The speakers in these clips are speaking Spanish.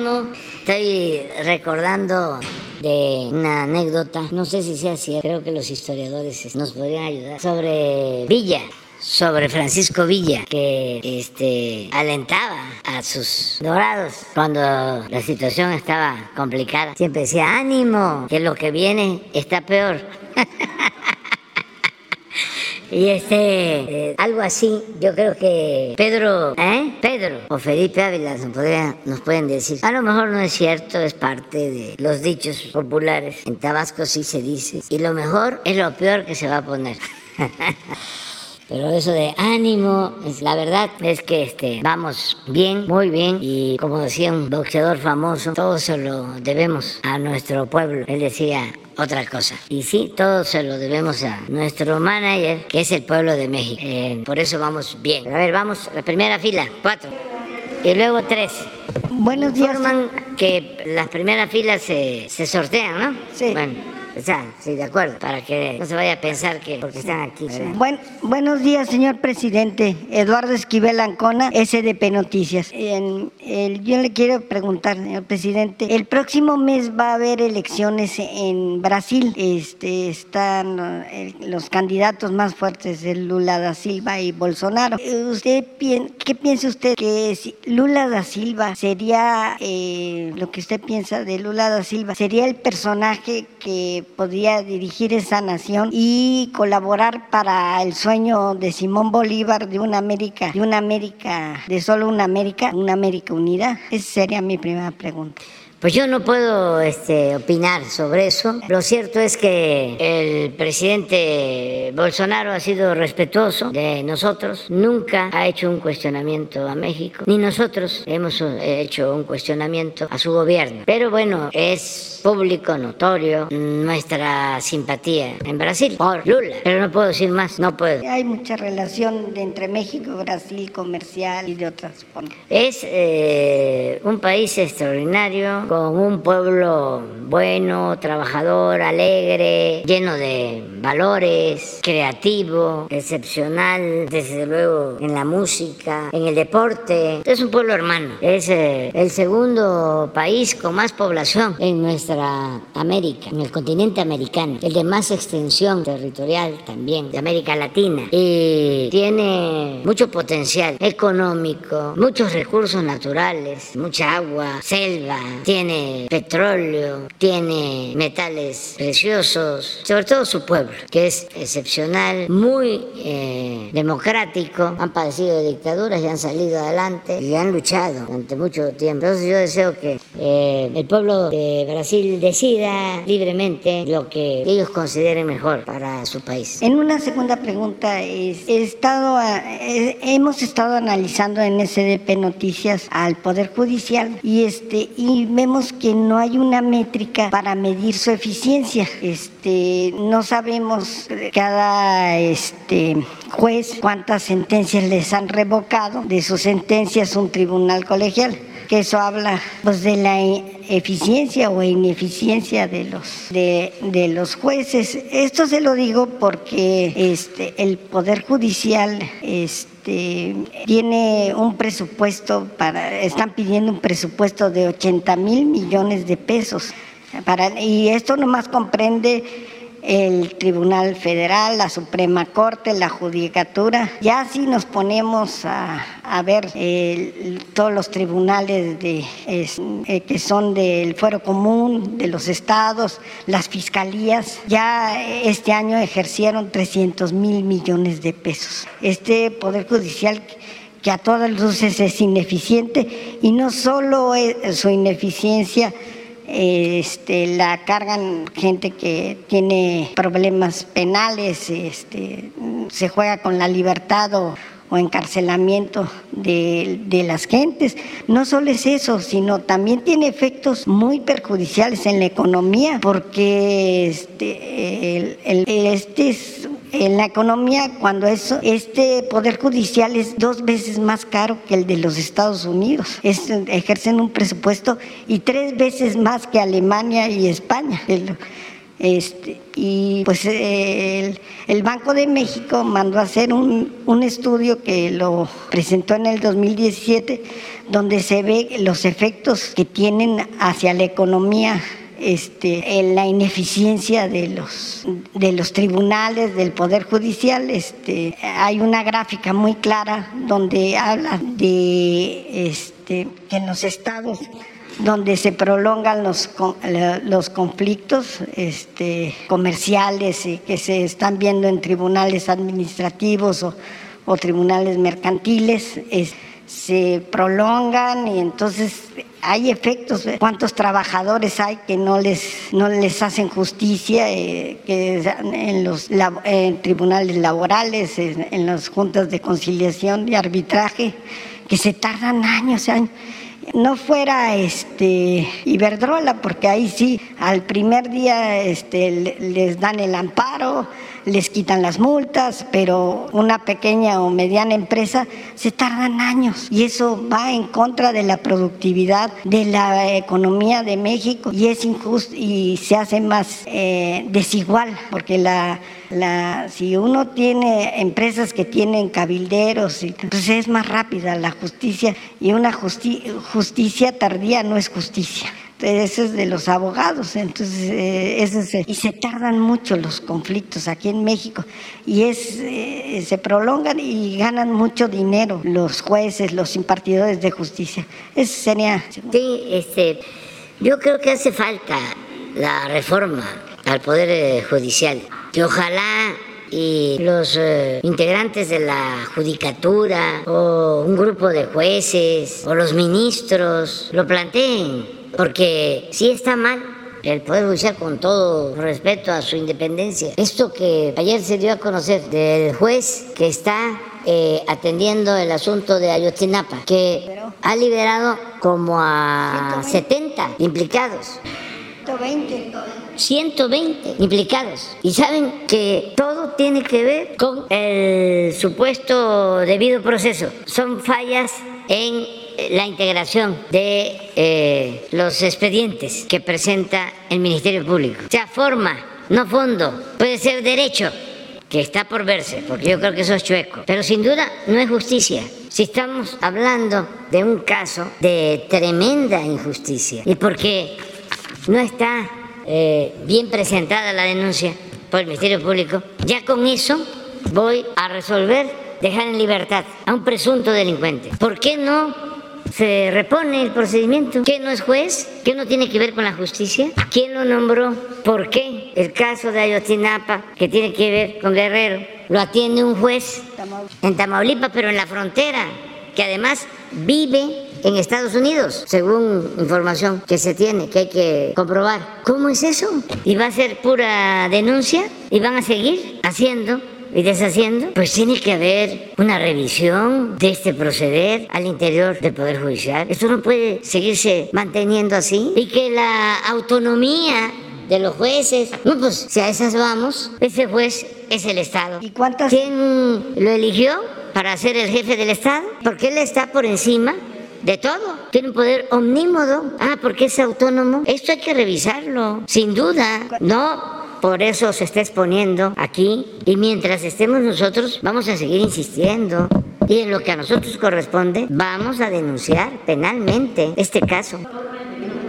Estoy recordando de una anécdota, no sé si sea cierto, creo que los historiadores nos podrían ayudar, sobre Villa sobre Francisco Villa, que este, alentaba a sus dorados cuando la situación estaba complicada. Siempre decía, ánimo, que lo que viene está peor. Y este, algo así, yo creo que Pedro, ¿eh? Pedro o Felipe Ávila nos, nos pueden decir. A lo mejor no es cierto, es parte de los dichos populares. En Tabasco sí se dice. Y lo mejor es lo peor que se va a poner. Pero eso de ánimo, es, la verdad es que este, vamos bien, muy bien. Y como decía un boxeador famoso, todo se lo debemos a nuestro pueblo. Él decía, otra cosa. Y sí, todo se lo debemos a nuestro manager, que es el pueblo de México. Eh, por eso vamos bien. a ver, vamos, la primera fila, cuatro. Y luego tres. Buenos días. Forman que las primeras filas se, se sortean, ¿no? Sí. Bueno. Ya, sí, de acuerdo, para que no se vaya a pensar que porque están aquí. buenos días, señor presidente. Eduardo Esquivel Ancona, SDP Noticias. En, el, yo le quiero preguntar, señor presidente, el próximo mes va a haber elecciones en Brasil. Este, están eh, los candidatos más fuertes, el Lula da Silva y Bolsonaro. ¿Usted qué piensa usted que Lula da Silva sería eh, lo que usted piensa de Lula da Silva sería el personaje que podría dirigir esa nación y colaborar para el sueño de Simón Bolívar de una América, de una América, de solo una América, una América unida? Esa sería mi primera pregunta. Pues yo no puedo este, opinar sobre eso. Lo cierto es que el presidente Bolsonaro ha sido respetuoso de nosotros, nunca ha hecho un cuestionamiento a México, ni nosotros hemos hecho un cuestionamiento a su gobierno. Pero bueno, es público, notorio, nuestra simpatía en Brasil por Lula. Pero no puedo decir más, no puedo. Hay mucha relación entre México Brasil comercial y de otras formas. Es eh, un país extraordinario con un pueblo bueno, trabajador, alegre, lleno de valores, creativo, excepcional, desde luego en la música, en el deporte. Es un pueblo hermano. Es eh, el segundo país con más población en nuestra América, en el continente americano, el de más extensión territorial también de América Latina. Y tiene mucho potencial económico, muchos recursos naturales, mucha agua, selva, tiene petróleo, tiene metales preciosos, sobre todo su pueblo, que es excepcional, muy eh, democrático, han padecido de dictaduras y han salido adelante y han luchado durante mucho tiempo. Entonces yo deseo que eh, el pueblo de Brasil decida libremente lo que ellos consideren mejor para su país. En una segunda pregunta, es, he estado, hemos estado analizando en SDP Noticias al Poder Judicial y, este, y vemos que no hay una métrica para medir su eficiencia. Este, no sabemos cada este, juez cuántas sentencias les han revocado de sus sentencias un tribunal colegial que eso habla pues de la eficiencia o ineficiencia de los de, de, los jueces. Esto se lo digo porque este el poder judicial este tiene un presupuesto para están pidiendo un presupuesto de 80 mil millones de pesos para y esto nomás comprende el Tribunal Federal, la Suprema Corte, la Judicatura. Ya si nos ponemos a, ver todos los tribunales eh, que son del fuero común, de los estados, las fiscalías, ya este año ejercieron 300 mil millones de pesos. Este Poder Judicial que a todas luces es ineficiente y no solo su ineficiencia, este, la cargan gente que tiene problemas penales, este, se juega con la libertad o, encarcelamiento de, de, las gentes. No solo es eso, sino también tiene efectos muy perjudiciales en la economía, porque este, el, este es en la economía cuando eso, este poder judicial es dos veces más caro que el de los Estados Unidos. ejercen un presupuesto y tres veces más que Alemania y España. Este, y pues el, Banco de México mandó a hacer un, un, estudio que lo presentó en el 2017, donde se ve los efectos que tienen hacia la economía este, en la ineficiencia de los, de los tribunales, del Poder Judicial. Este, hay una gráfica muy clara donde habla de este, que en los estados donde se prolongan los, los conflictos este, comerciales y que se están viendo en tribunales administrativos o, tribunales mercantiles, se prolongan y entonces hay efectos. ¿Cuántos trabajadores hay que no les, no les hacen justicia eh, que en los tribunales laborales, en, las juntas de conciliación y arbitraje, que se tardan años, años? No fuera este Iberdrola, porque ahí sí, al primer día este, les dan el amparo, les quitan las multas, pero una pequeña o mediana empresa se tardan años. Y eso va en contra de la productividad de la economía de México. Y es injusto y se hace más eh, desigual porque la, la, si uno tiene empresas que tienen cabilderos, entonces pues es más rápida la justicia y una justicia tardía no es justicia eso es de los abogados, entonces eh, y se tardan mucho los conflictos aquí en México y es eh, se prolongan y ganan mucho dinero los jueces, los impartidores de justicia. Eso sería. Sí, este, yo creo que hace falta la reforma al poder eh, judicial que ojalá y los integrantes de la judicatura o un grupo de jueces o los ministros lo planteen porque sí está mal el Poder Judicial con todo respeto a su independencia. Esto que ayer se dio a conocer del juez que está eh, atendiendo el asunto de Ayotzinapa, que ha liberado como a 70 implicados. 120. 120 implicados. Y saben que todo tiene que ver con el supuesto debido proceso. Son fallas en la integración de eh, los expedientes que presenta el Ministerio Público. O sea, forma, no fondo, puede ser derecho, que está por verse, porque yo creo que eso es chueco, pero sin duda no es justicia. Si estamos hablando de un caso de tremenda injusticia y porque no está eh, bien presentada la denuncia por el Ministerio Público, ya con eso voy a resolver dejar en libertad a un presunto delincuente. ¿Por qué no se repone el procedimiento. ¿Quién no es juez? ¿Qué no tiene que ver con la justicia? ¿Quién lo nombró? ¿Por qué? El caso de Ayotzinapa, que tiene que ver con Guerrero, lo atiende un juez en Tamaulipas, pero en la frontera, que además vive en Estados Unidos, según información que se tiene, que hay que comprobar. ¿Cómo es eso? ¿Y va a ser pura denuncia? ¿Y van a seguir haciendo y deshaciendo, pues tiene que haber una revisión de este proceder al interior del Poder Judicial. Esto no puede seguirse manteniendo así y que la autonomía de los jueces, no, pues si a esas vamos, ese juez es el Estado. ¿Y cuántas? ¿Quién lo eligió para ser el jefe del Estado? Porque él está por encima de todo. Tiene un poder omnímodo. Ah, porque es autónomo. Esto hay que revisarlo, sin duda. No por eso se está exponiendo aquí y mientras estemos nosotros vamos a seguir insistiendo y en lo que a nosotros corresponde vamos a denunciar penalmente este caso.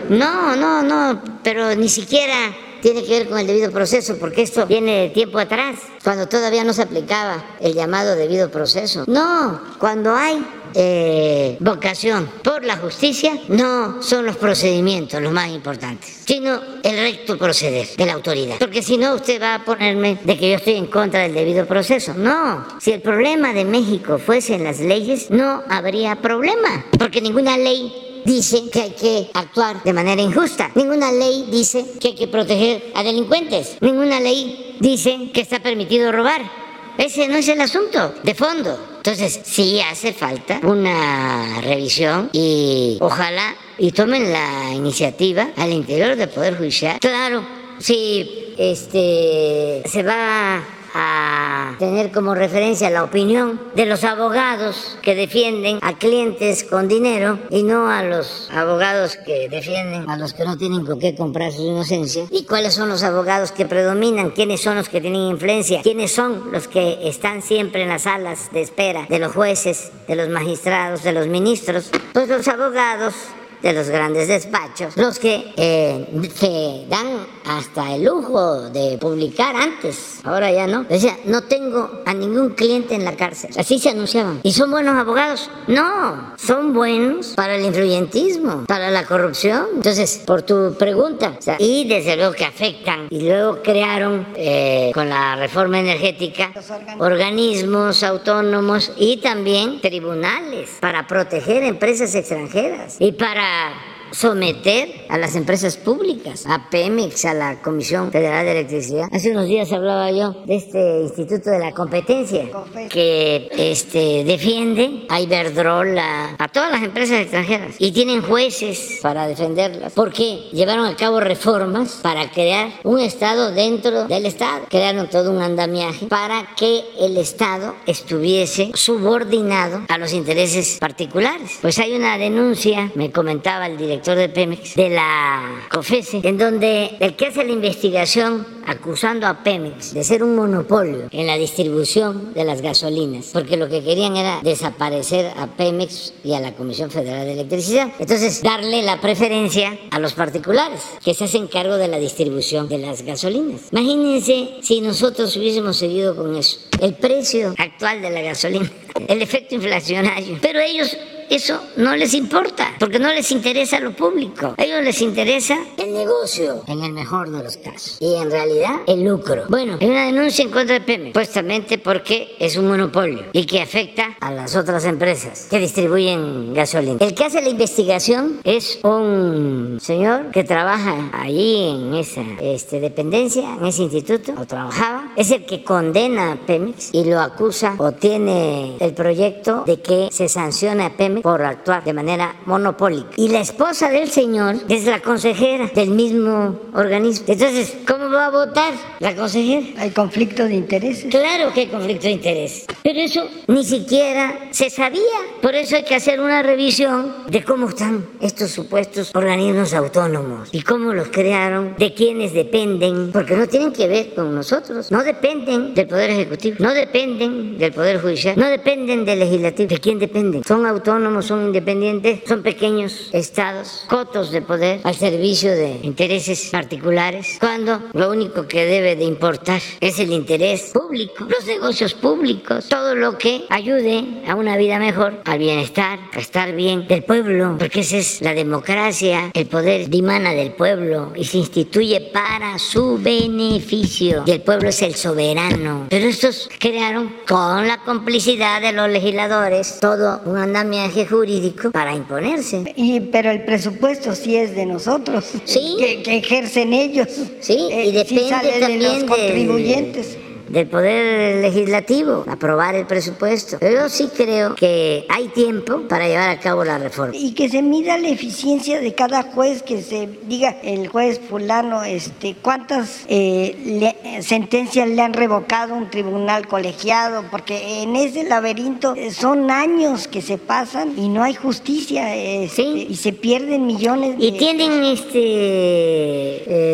No, no, no, pero ni siquiera tiene que ver con el debido proceso, porque esto viene de tiempo atrás, cuando todavía no se aplicaba el llamado debido proceso. No, cuando hay eh, vocación por la justicia, no son los procedimientos los más importantes, sino el recto proceder de la autoridad. Porque si no, usted va a ponerme de que yo estoy en contra del debido proceso. No, si el problema de México fuese en las leyes, no habría problema, porque ninguna ley dice que hay que actuar de manera injusta. Ninguna ley dice que hay que proteger a delincuentes. Ninguna ley dice que está permitido robar. Ese no es el asunto de fondo. Entonces, sí hace falta una revisión y ojalá y tomen la iniciativa al interior del Poder Judicial. Claro, si este, se va a tener como referencia la opinión de los abogados que defienden a clientes con dinero y no a los abogados que defienden a los que no tienen con qué comprar su inocencia. ¿Y cuáles son los abogados que predominan? ¿Quiénes son los que tienen influencia? ¿Quiénes son los que están siempre en las salas de espera de los jueces, de los magistrados, de los ministros? Pues los abogados de los grandes despachos, los que eh, se dan hasta el lujo de publicar antes, ahora ya no. Decía, no tengo a ningún cliente en la cárcel. Así se anunciaban. ¿Y son buenos abogados? No, son buenos para el influyentismo, para la corrupción. Entonces, por tu pregunta, y desde luego que afectan, y luego crearon eh, con la reforma energética organismos autónomos y también tribunales para proteger empresas extranjeras y para man. Someter a las empresas públicas, a Pemex, a la Comisión Federal de Electricidad. Hace unos días hablaba yo de este Instituto de la Competencia que este, defiende a Iberdrola, a, todas las empresas extranjeras y tienen jueces para defenderlas porque llevaron a cabo reformas para crear un Estado dentro del Estado. Crearon todo un andamiaje para que el Estado estuviese subordinado a los intereses particulares. Pues hay una denuncia, me comentaba el director de Pemex, de la COFESE, en donde el que hace la investigación acusando a Pemex de ser un monopolio en la distribución de las gasolinas, porque lo que querían era desaparecer a Pemex y a la Comisión Federal de Electricidad. Entonces, darle la preferencia a los particulares que se hacen cargo de la distribución de las gasolinas. Imagínense si nosotros hubiésemos seguido con eso. El precio actual de la gasolina, el efecto inflacionario. Pero ellos eso no les importa, porque no les interesa lo público. A ellos les interesa el negocio, en el mejor de los casos. Y en realidad, el lucro. Bueno, hay una denuncia en contra de Pemex, supuestamente porque es un monopolio y que afecta a las otras empresas que distribuyen gasolina. El que hace la investigación es un señor que trabaja allí en esa este, dependencia, en ese instituto, o trabajaba. Es el que condena a Pemex y lo acusa o tiene el proyecto de que se sancione a Pemex por actuar de manera monopólica. Y la esposa del señor es la consejera del mismo organismo. Entonces, ¿cómo va a votar la consejera? Hay conflicto de intereses. Claro que hay conflicto de intereses. Pero eso ni siquiera se sabía. Por eso hay que hacer una revisión de cómo están estos supuestos organismos autónomos y cómo los crearon, de quiénes dependen, porque no tienen que ver con nosotros. No dependen del Poder Ejecutivo, no dependen del Poder Judicial, no dependen del Legislativo. ¿De quién dependen? Son autónomos son independientes, son pequeños estados, cotos de poder al servicio de intereses particulares, cuando lo único que debe de importar es el interés público, los negocios públicos, todo lo que ayude a una vida mejor, al bienestar, a estar bien del pueblo, porque esa es la democracia, el poder dimana del pueblo y se instituye para su beneficio y el pueblo es el soberano. Pero estos crearon con la complicidad de los legisladores todo un andamiaje jurídico para imponerse. Y, pero el presupuesto sí es de nosotros, ¿Sí? que, ejercen ellos. Sí, y eh, depende también de los contribuyentes del Poder Legislativo aprobar el presupuesto. Pero yo sí creo que hay tiempo para llevar a cabo la reforma. Y que se mida la eficiencia de cada juez, que se diga el juez fulano, este, cuántas eh, sentencias le han revocado un tribunal colegiado, porque en ese laberinto eh, son años que se pasan y no hay justicia este, y se pierden millones de... Y tienen este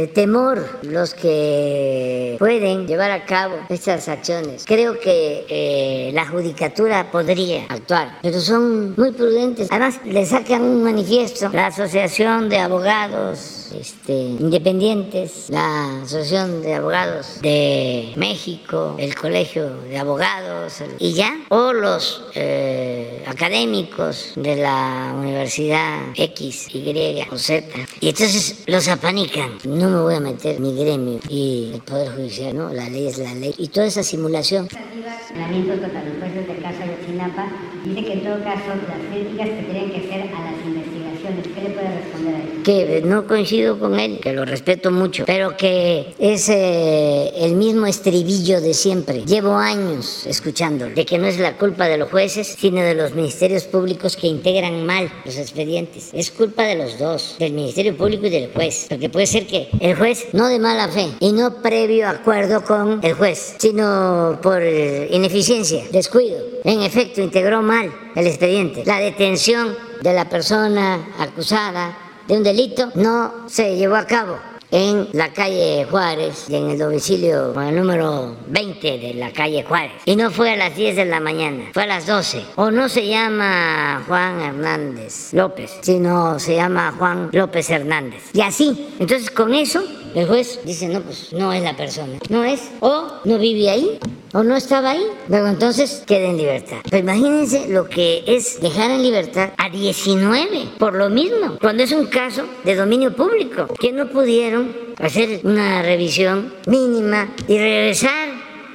eh, temor los que pueden llevar a cabo estas acciones. Creo que eh, la judicatura podría actuar, pero son muy prudentes. Además, le sacan un manifiesto. La Asociación de Abogados este, Independientes, la Asociación de Abogados de México, el Colegio de Abogados y ya, o los eh, académicos de la Universidad X, Y o Z. Y entonces los apanican. No me voy a meter mi gremio y el Poder Judicial, ¿no? La ley es la ley y toda esa simulación. contra los jueces de Casa de Chinapa Dice que en todo caso las críticas tendrían que ser a las investigaciones. ¿Qué le puede responder? Que no coincido con él, que lo respeto mucho, pero que es eh, el mismo estribillo de siempre. Llevo años escuchándolo, de que no es la culpa de los jueces, sino de los ministerios públicos que integran mal los expedientes. Es culpa de los dos, del Ministerio Público y del juez, porque puede ser que el juez no de mala fe y no previo acuerdo con el juez, sino por eh, ineficiencia, descuido. En efecto, integró mal el expediente. La detención de la persona acusada de un delito no se llevó a cabo en la calle Juárez y en el domicilio con el número 20 de la calle Juárez. Y no fue a las 10 de la mañana, fue a las 12. O no se llama Juan Hernández López, sino se llama Juan López Hernández. Y así, entonces con eso el juez dice, no, pues no es la persona. No es, o no vive ahí, o no estaba ahí. Luego entonces queda en libertad. Pero imagínense lo que es dejar en libertad a 19 por lo mismo, cuando es un caso de dominio público, que no pudieron hacer una revisión mínima y regresar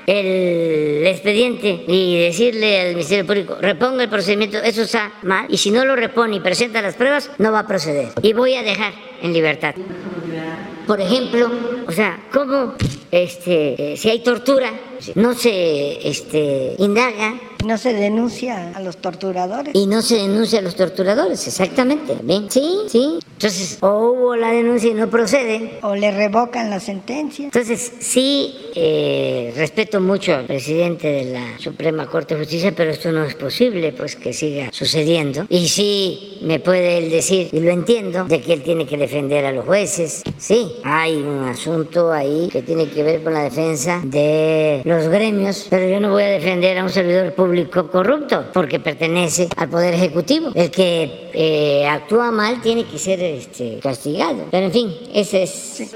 el expediente y decirle al Ministerio Público, reponga el procedimiento, eso está mal, y si no lo repone y presenta las pruebas, no va a proceder. Y voy a dejar en libertad. Por ejemplo, o sea, ¿cómo este, eh, si hay tortura, no se este, indaga. No se denuncia a los torturadores. Y no se denuncia a los torturadores, exactamente. ¿Bien? Sí, sí. Entonces, o hubo la denuncia y no procede. O le revocan la sentencia. Entonces, sí, eh, respeto mucho al presidente de la Suprema Corte de Justicia, pero esto no es posible, pues que siga sucediendo. Y sí, me puede él decir, y lo entiendo, de que él tiene que defender a los jueces. Sí, hay un asunto ahí que tiene que ver con la defensa de los gremios, pero yo no voy a defender a un servidor público corrupto porque pertenece al Poder Ejecutivo. El que eh, actúa mal tiene que ser este, castigado. Pero en fin, ese es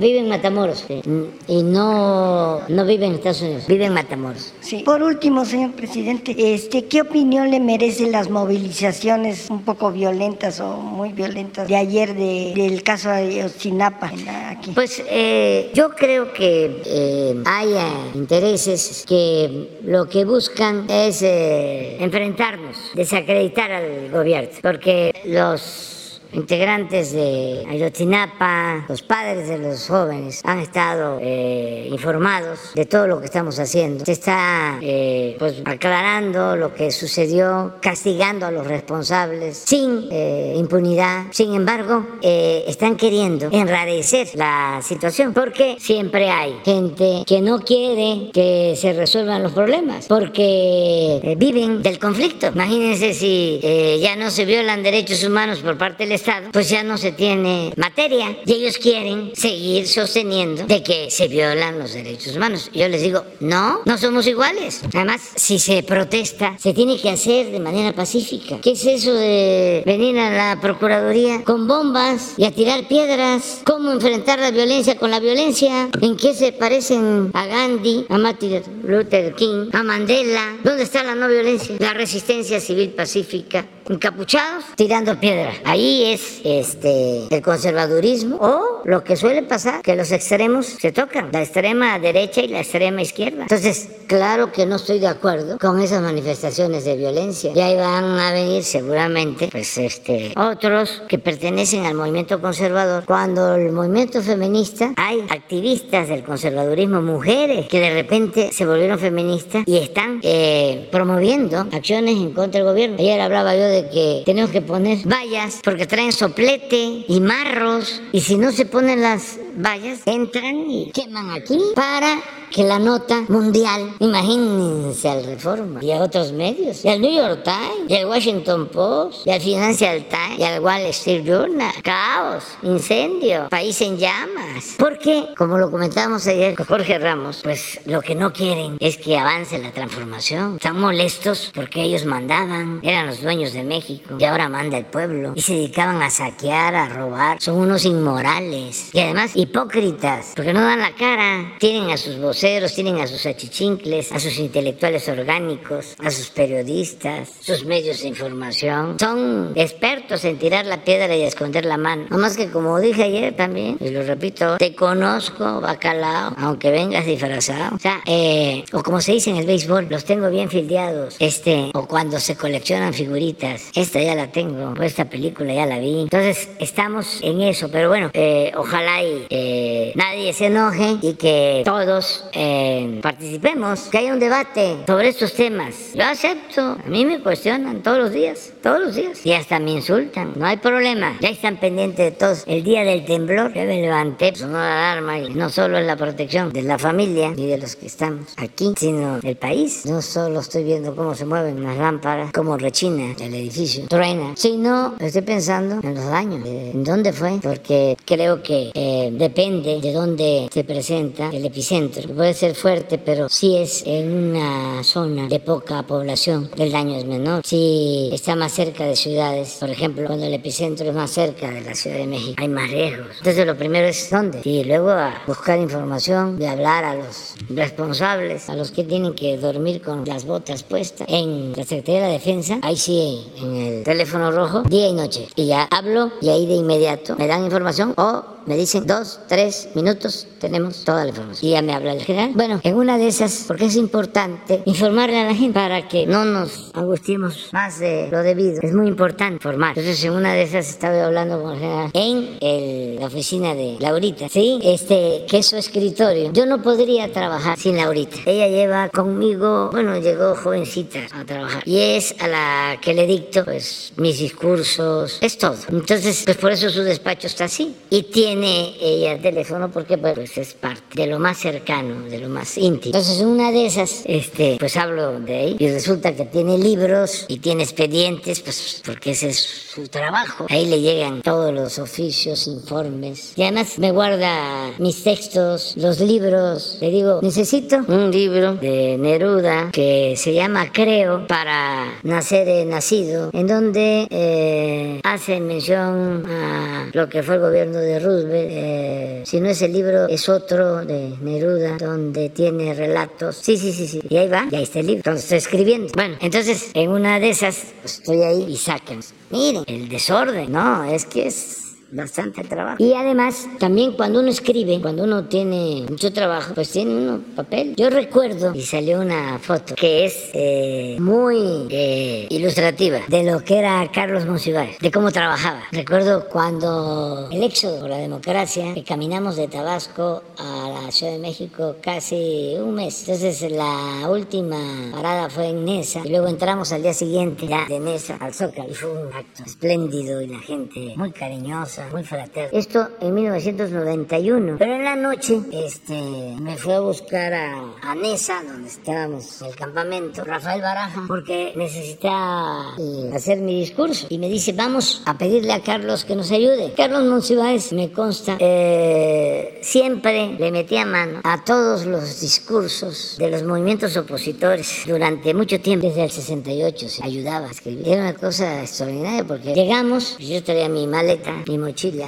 vive en Matamoros y no, no vive en Estados Unidos, vive en Matamoros. Sí. Por último, señor presidente, este, ¿qué opinión le merecen las movilizaciones un poco violentas o muy violentas de ayer del caso de Ocinapa? Aquí? Pues eh, yo creo que eh, hay intereses que lo que buscan es eh, enfrentarnos, desacreditar al gobierno, porque los integrantes de Ayotzinapa, los padres de los jóvenes han estado eh, informados de todo lo que estamos haciendo. Se está eh, pues, aclarando lo que sucedió, castigando a los responsables sin eh, impunidad. Sin embargo, están queriendo enrarecer la situación porque siempre hay gente que no quiere que se resuelvan los problemas porque viven del conflicto. Imagínense si ya no se violan derechos humanos por parte del pues ya no se tiene materia y ellos quieren seguir sosteniendo de que se violan los derechos humanos. Yo les digo, no, no somos iguales. Además, si se protesta, se tiene que hacer de manera pacífica. ¿Qué es eso de venir a la Procuraduría con bombas y a tirar piedras? ¿Cómo enfrentar la violencia con la violencia? ¿En qué se parecen a Gandhi, a Martin Luther King, a Mandela? ¿Dónde está la no violencia? La resistencia civil pacífica encapuchados tirando piedra. Ahí es este el conservadurismo o lo que suele pasar, que los extremos se tocan, la extrema derecha y la extrema izquierda. Entonces, claro que no estoy de acuerdo con esas manifestaciones de violencia. Y ahí van a venir seguramente pues este otros que pertenecen al movimiento conservador. Cuando el movimiento feminista hay activistas del conservadurismo, mujeres que de repente se volvieron feministas y están eh, promoviendo acciones en contra del gobierno. Ayer hablaba yo de que tenemos que poner vallas porque traen soplete y marros y si no se ponen las vallas entran y queman aquí para que la nota mundial, imagínense al Reforma y a otros medios, y al New York Times, y al Washington Post, y al Financial Times, y al Wall Street Journal, caos, incendio, país en llamas. Porque, como lo comentábamos ayer con Jorge Ramos, pues lo que no quieren es que avance la transformación. Están molestos porque ellos mandaban, eran los dueños de México, y ahora manda el pueblo, y se dedicaban a saquear, a robar. Son unos inmorales, y además hipócritas, porque no dan la cara, tienen a sus voces voceros tienen a sus achichincles, a sus intelectuales orgánicos, a sus periodistas, sus medios de información. Son expertos en tirar la piedra y esconder la mano. No más que como dije ayer también, y lo repito, te conozco, bacalao, aunque vengas disfrazado. O sea, eh, o como se dice en el béisbol, los tengo bien fildeados. Este, o cuando se coleccionan figuritas. Esta ya la tengo, o esta película ya la vi. Entonces, estamos en eso, pero bueno, eh, ojalá y eh, nadie se enoje y que todos eh, participemos, que haya un debate sobre estos temas. Yo acepto, a mí me cuestionan todos los días, todos los días, y hasta me insultan, no hay problema, ya están pendientes de todos. El día del temblor, yo me levanté, sonó la alarma y no solo es la protección de la familia y de los que estamos aquí, sino del país. No solo estoy viendo cómo se mueven las lámparas, cómo rechina el edificio, truena, sino estoy pensando en los daños, en dónde fue, porque creo que eh, depende de dónde se presenta el epicentro. Puede ser fuerte, pero si es en una zona de poca población, el daño es menor. Si está más cerca de ciudades, por ejemplo, cuando el epicentro es más cerca de la Ciudad de México, hay más riesgos. Entonces lo primero es dónde. Y luego a buscar información, de hablar a los responsables, a los que tienen que dormir con las botas puestas. En la Secretaría de la Defensa, ahí sí, en el teléfono rojo, día y noche. Y ya hablo y ahí de inmediato me dan información o me dicen dos, tres minutos, tenemos toda la información. Y ya me habla el general. Bueno, en una de esas, porque es importante informarle a la gente para que no nos angustiemos más de lo debido. Es muy importante informar. Entonces, en una de esas estaba hablando con el general en el, la oficina de Laurita, ¿sí? Este, que es su escritorio. Yo no podría trabajar sin Laurita. Ella lleva conmigo, bueno, llegó jovencita a trabajar. Y es a la que le dicto, pues, mis discursos, es todo. Entonces, pues por eso su despacho está así. Y tiene ella el teléfono porque pues es parte de lo más cercano, de lo más íntimo. Entonces una de esas, este, pues hablo de ahí y resulta que tiene libros y tiene expedientes, pues porque ese es su trabajo. Ahí le llegan todos los oficios, informes y además me guarda mis textos, los libros. Le digo, necesito un libro de Neruda que se llama Creo para nacer he nacido, en donde eh, hace mención a lo que fue el gobierno de Eh, si no es el libro, es otro de Neruda, donde tiene relatos. Sí, sí, sí, sí. Y ahí va, y ahí está el libro. Entonces estoy escribiendo. Bueno, entonces en una de esas pues, estoy ahí y saquen. Miren, el desorden, no, es que es bastante trabajo. Y además, también cuando uno escribe, cuando uno tiene mucho trabajo, pues tiene uno papel. Yo recuerdo, y salió una foto que es eh, muy eh, ilustrativa de lo que era Carlos Monsiváis, de cómo trabajaba. Recuerdo cuando el éxodo por la democracia, que caminamos de Tabasco a la Ciudad de México casi un mes. Entonces la última parada fue en Nesa y luego entramos al día siguiente ya de Nesa al Zócalo y fue un acto espléndido y la gente muy cariñosa muy fraterna. Esto en 1991. Pero en la noche, este, me fue a buscar a, a Nesa, donde estábamos en el campamento, Rafael Baraja, porque necesitaba eh, hacer mi discurso. Y me dice, vamos a pedirle a Carlos que nos ayude. Carlos Monsiváis, me consta, eh, siempre le metía mano a todos los discursos de los movimientos opositores durante mucho tiempo, desde el 68, se ayudaba a escribir. Era una cosa extraordinaria porque llegamos, yo traía mi maleta, mi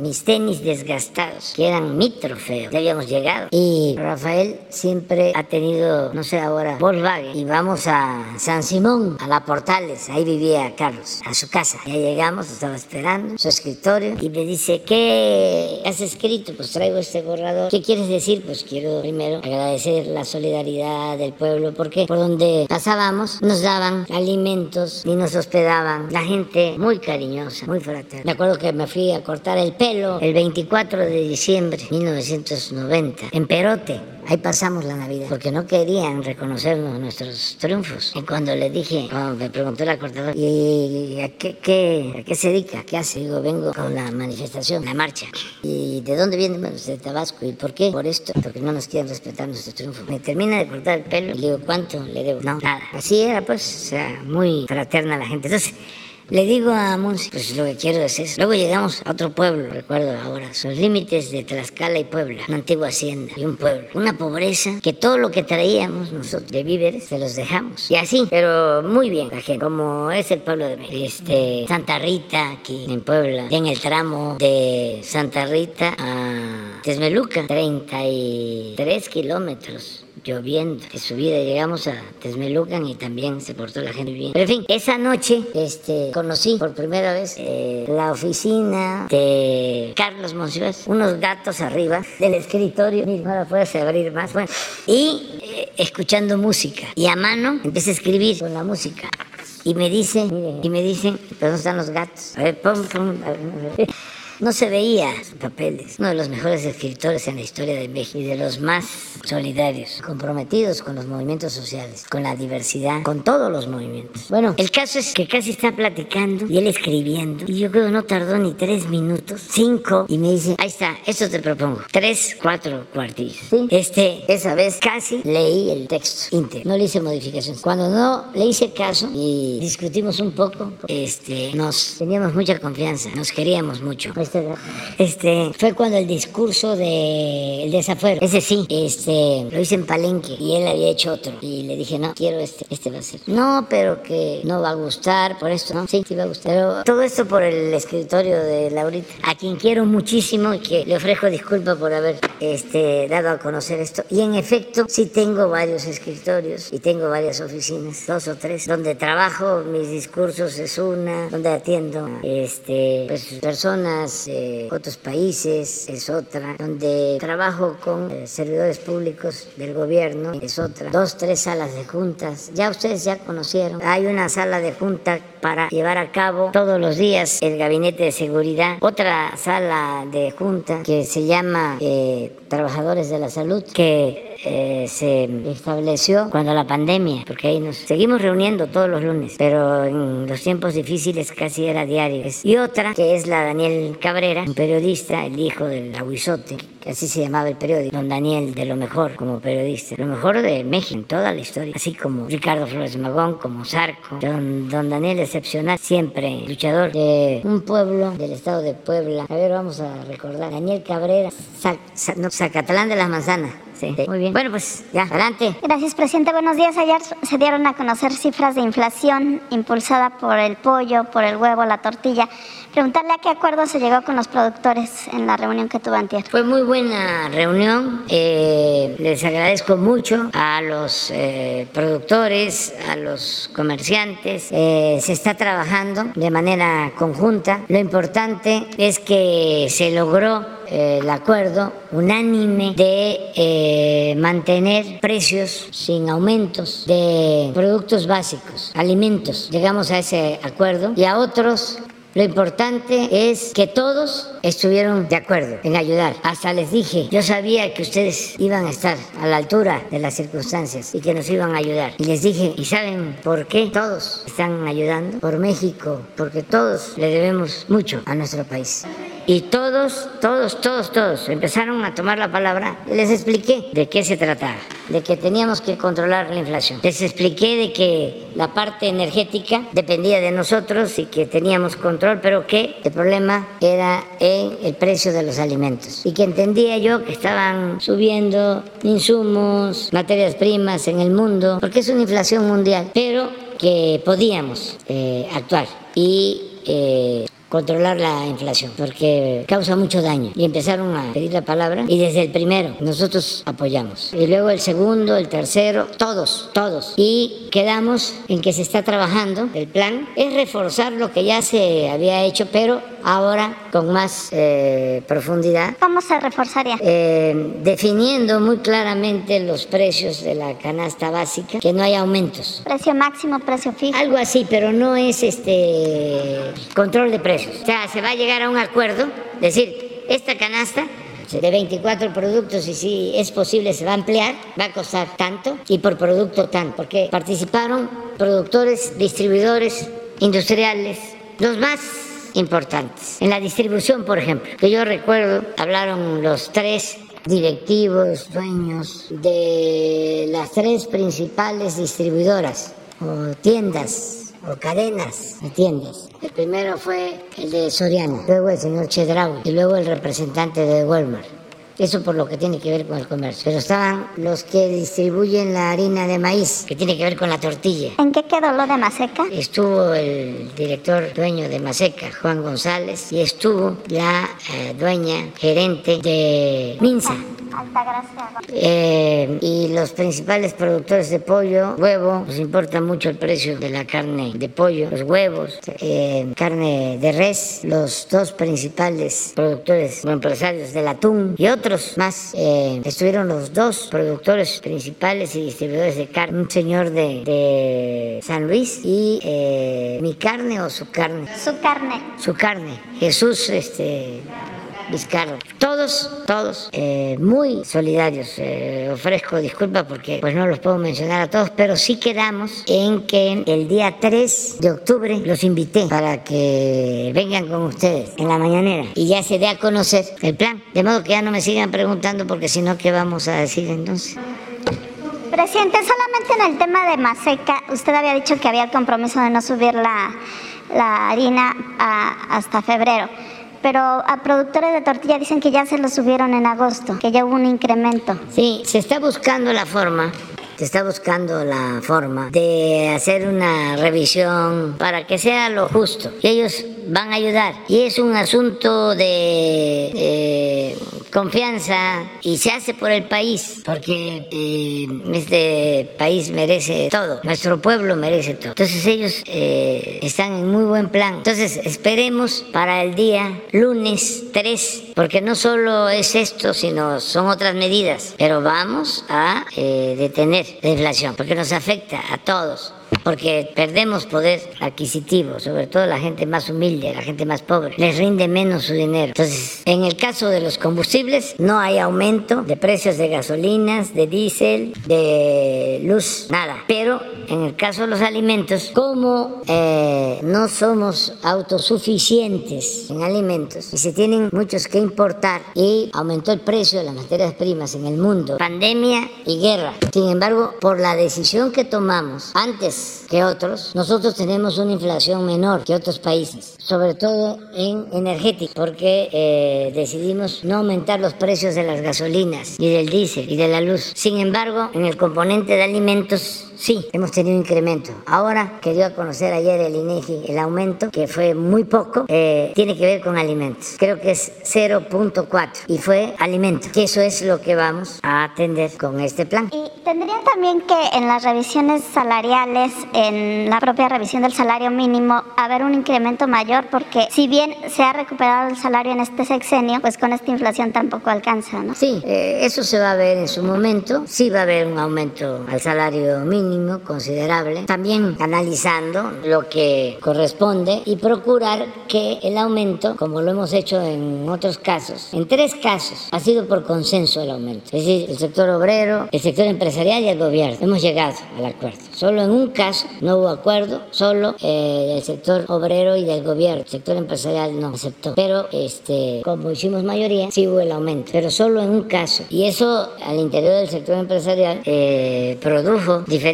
mis tenis desgastados, que eran mi trofeo. Ya habíamos llegado. Y Rafael siempre ha tenido, no sé ahora, Volkswagen. Y vamos a San Simón, a la Portales. Ahí vivía Carlos, a su casa. Ya llegamos, estaba esperando, su escritorio. Y me dice, ¿qué has escrito? Pues traigo este borrador. ¿Qué quieres decir? Pues quiero primero agradecer la solidaridad del pueblo, porque por donde pasábamos nos daban alimentos y nos hospedaban. La gente muy cariñosa, muy fraterna. Me acuerdo que me fui a cortar el pelo el 24 de diciembre de 1990 en Perote. Ahí pasamos la Navidad, porque no querían reconocernos nuestros triunfos. Y cuando le dije, cuando me preguntó la cortadora, ¿y a qué, qué, a qué se dedica? ¿Qué hace? Digo, vengo con la manifestación, la marcha. ¿Y de dónde viene? Bueno, de Tabasco. ¿Y por qué? Por esto, porque no nos quieren respetar nuestro triunfo. Me termina de cortar el pelo y le digo, ¿cuánto le debo? No, nada. Así era, pues, o sea, muy fraterna la gente. Entonces, le digo a Monsi, pues lo que quiero es eso. Luego llegamos a otro pueblo, recuerdo ahora, son límites de Tlaxcala y Puebla, una antigua hacienda y un pueblo. Una pobreza que todo lo que traíamos nosotros de víveres se los dejamos. Y así, pero muy bien la gente, como es el pueblo de México. Este, Santa Rita, aquí en Puebla, en el tramo de Santa Rita a Texmeluca, 33 kilómetros lloviendo, de subida llegamos a Tesmelucan y también se portó la gente bien. Pero en fin, esa noche este, conocí por primera vez eh, la oficina de Carlos Monsiváis, unos gatos arriba del escritorio, mira, ahora puedes abrir más, bueno, y eh, escuchando música. Y a mano empecé a escribir con la música. Y me dicen, y me dicen, ¿dónde están los gatos? A ver, pum, pum, a ver. No se veía papeles. Uno de los mejores escritores en la historia de México y de los más solidarios, comprometidos con los movimientos sociales, con la diversidad, con todos los movimientos. Bueno, el caso es que casi está platicando y él escribiendo. Y yo creo no tardó ni tres minutos, cinco, y me dice, ahí está, eso te propongo. Tres, cuatro cuartillos. ¿sí? Este, esa vez casi leí el texto íntegro. No le hice modificaciones. Cuando no le hice caso y discutimos un poco, este, nos teníamos mucha confianza, nos queríamos mucho. Este, fue cuando el discurso del desafuero, ese sí, este, lo hice en Palenque y él había hecho otro. Y le dije, no, quiero este, este va a ser. No, pero que no va a gustar, por esto, ¿no? Sí, sí va a gustar. Pero todo esto por el escritorio de Laurita, a quien quiero muchísimo y que le ofrezco disculpas por haber este, dado a conocer esto. Y en efecto, sí tengo varios escritorios y tengo varias oficinas, dos o tres, donde trabajo, mis discursos es una, donde atiendo este, pues, personas de otros países es otra, donde trabajo con eh, servidores públicos del gobierno es otra, dos, tres salas de juntas, ya ustedes ya conocieron, hay una sala de junta para llevar a cabo todos los días el gabinete de seguridad, otra sala de junta que se llama eh, Trabajadores de la Salud, que eh, se estableció cuando la pandemia, porque ahí nos seguimos reuniendo todos los lunes, pero en los tiempos difíciles casi era diario. Y otra, que es la Daniel Cabrera, un periodista, el hijo del aguizote, que así se llamaba el periódico, don Daniel de lo mejor como periodista, lo mejor de México en toda la historia, así como Ricardo Flores Magón, como Zarco, don, don Daniel excepcional, siempre luchador de un pueblo del estado de Puebla. A ver, vamos a recordar, Daniel Cabrera, Zacatlán de las Manzanas. Sí, muy bien. Bueno, pues ya, adelante. Gracias, presidente. Buenos días. Ayer se dieron a conocer cifras de inflación impulsada por el pollo, por el huevo, la tortilla. Preguntarle a qué acuerdo se llegó con los productores en la reunión que tuvo antier. Fue muy buena reunión. Eh, les agradezco mucho a los eh, productores, a los comerciantes. Eh, se está trabajando de manera conjunta. Lo importante es que se logró el acuerdo unánime de mantener precios sin aumentos de productos básicos, alimentos. Llegamos a ese acuerdo y a otros lo importante es que todos estuvieron de acuerdo en ayudar. Hasta les dije, yo sabía que ustedes iban a estar a la altura de las circunstancias y que nos iban a ayudar. Y les dije, ¿y saben por qué todos están ayudando? Por México, porque todos le debemos mucho a nuestro país. Y todos, todos, todos, todos empezaron a tomar la palabra. Les expliqué de qué se trataba, de que teníamos que controlar la inflación. Les expliqué de que la parte energética dependía de nosotros y que teníamos control, pero que el problema era en el precio de los alimentos. Y que entendía yo que estaban subiendo insumos, materias primas en el mundo, porque es una inflación mundial, pero que podíamos eh, actuar. Y eh, controlar la inflación, porque causa mucho daño. Y empezaron a pedir la palabra y desde el primero nosotros apoyamos. Y luego el segundo, el tercero, todos, todos. Y quedamos en que se está trabajando. El plan es reforzar lo que ya se había hecho, pero ahora con más eh, profundidad. ¿Cómo se reforzaría? Eh, definiendo muy claramente los precios de la canasta básica, que no hay aumentos. Precio máximo, precio fijo. Algo así, pero no es este control de precios. O sea, se va a llegar a un acuerdo, decir, esta canasta de 24 productos y si es posible se va a ampliar, va a costar tanto y por producto tanto, porque participaron productores, distribuidores, industriales, los más importantes. En la distribución, por ejemplo, que yo recuerdo, hablaron los tres directivos, dueños de las tres principales distribuidoras o tiendas o cadenas de tiendas el primero fue el de Soriano, luego el señor Chedraui y luego el representante de Walmart. Eso por lo que tiene que ver con el comercio. Pero estaban los que distribuyen la harina de maíz, que tiene que ver con la tortilla. ¿En qué quedó lo de Maseca? Estuvo el director dueño de Maseca, Juan González, y estuvo la eh, dueña gerente de Minsa, Altagracia. Eh, y los principales productores de pollo, huevo, nos importa mucho el precio de la carne de pollo, los huevos, eh, carne de res, los dos principales productores o empresarios del atún y otros más. Eh, estuvieron los dos productores principales y distribuidores de carne, un señor de, de San Luis y eh, mi carne o su carne. Su carne. Su carne. Jesús, este Vizcarra. Todos, todos eh, muy solidarios. Eh, ofrezco disculpas porque pues no los puedo mencionar a todos, pero sí quedamos en que el día 3 de octubre los invité para que vengan con ustedes en la mañanera y ya se dé a conocer el plan. De modo que ya no me sigan preguntando porque si no, ¿qué vamos a decir entonces? Presidente, solamente en el tema de Maseca, usted había dicho que había el compromiso de no subir la, la harina a- hasta febrero, pero a productores de tortilla dicen que ya se lo subieron en agosto, que ya hubo un incremento. Sí, se está buscando la forma, se está buscando la forma de hacer una revisión para que sea lo justo. Y ellos van a ayudar. Y es un asunto de eh, confianza y se hace por el país, porque eh, este país merece todo, nuestro pueblo merece todo. Entonces ellos eh, están en muy buen plan. Entonces esperemos para el día lunes 3, porque no solo es esto, sino son otras medidas, pero vamos a eh, detener la inflación, porque nos afecta a todos porque perdemos poder adquisitivo, sobre todo la gente más humilde, la gente más pobre, les rinde menos su dinero. Entonces, en el caso de los combustibles, no hay aumento de precios de gasolinas, de diésel, de luz, nada. Pero en el caso de los alimentos, como eh, no somos autosuficientes en alimentos y se tienen muchos que importar y aumentó el precio de las materias primas en el mundo, pandemia y guerra. Sin embargo, por la decisión que tomamos antes que otros, nosotros tenemos una inflación menor que otros países, sobre todo en energética, porque eh, decidimos no aumentar los precios de las gasolinas y del diésel y de la luz. Sin embargo, en el componente de alimentos Sí, hemos tenido incremento. Ahora que dio a conocer ayer el INEGI el aumento, que fue muy poco, eh, tiene que ver con alimentos. Creo que es 0.4 y fue alimento, que eso es lo que vamos a atender con este plan. Y tendrían también que en las revisiones salariales, en la propia revisión del salario mínimo, haber un incremento mayor, porque si bien se ha recuperado el salario en este sexenio, pues con esta inflación tampoco alcanza, ¿no? Sí, eh, eso se va a ver en su momento. Sí va a haber un aumento al salario mínimo considerable. También analizando lo que corresponde y procurar que el aumento, como lo hemos hecho en otros casos, en tres casos ha sido por consenso el aumento. Es decir, el sector obrero, el sector empresarial y el gobierno. Hemos llegado al acuerdo. Solo en un caso no hubo acuerdo, solo eh, el sector obrero y del gobierno. El sector empresarial no aceptó. Pero este, como hicimos mayoría, sí hubo el aumento. Pero solo en un caso. Y eso al interior del sector empresarial eh, produjo diferencias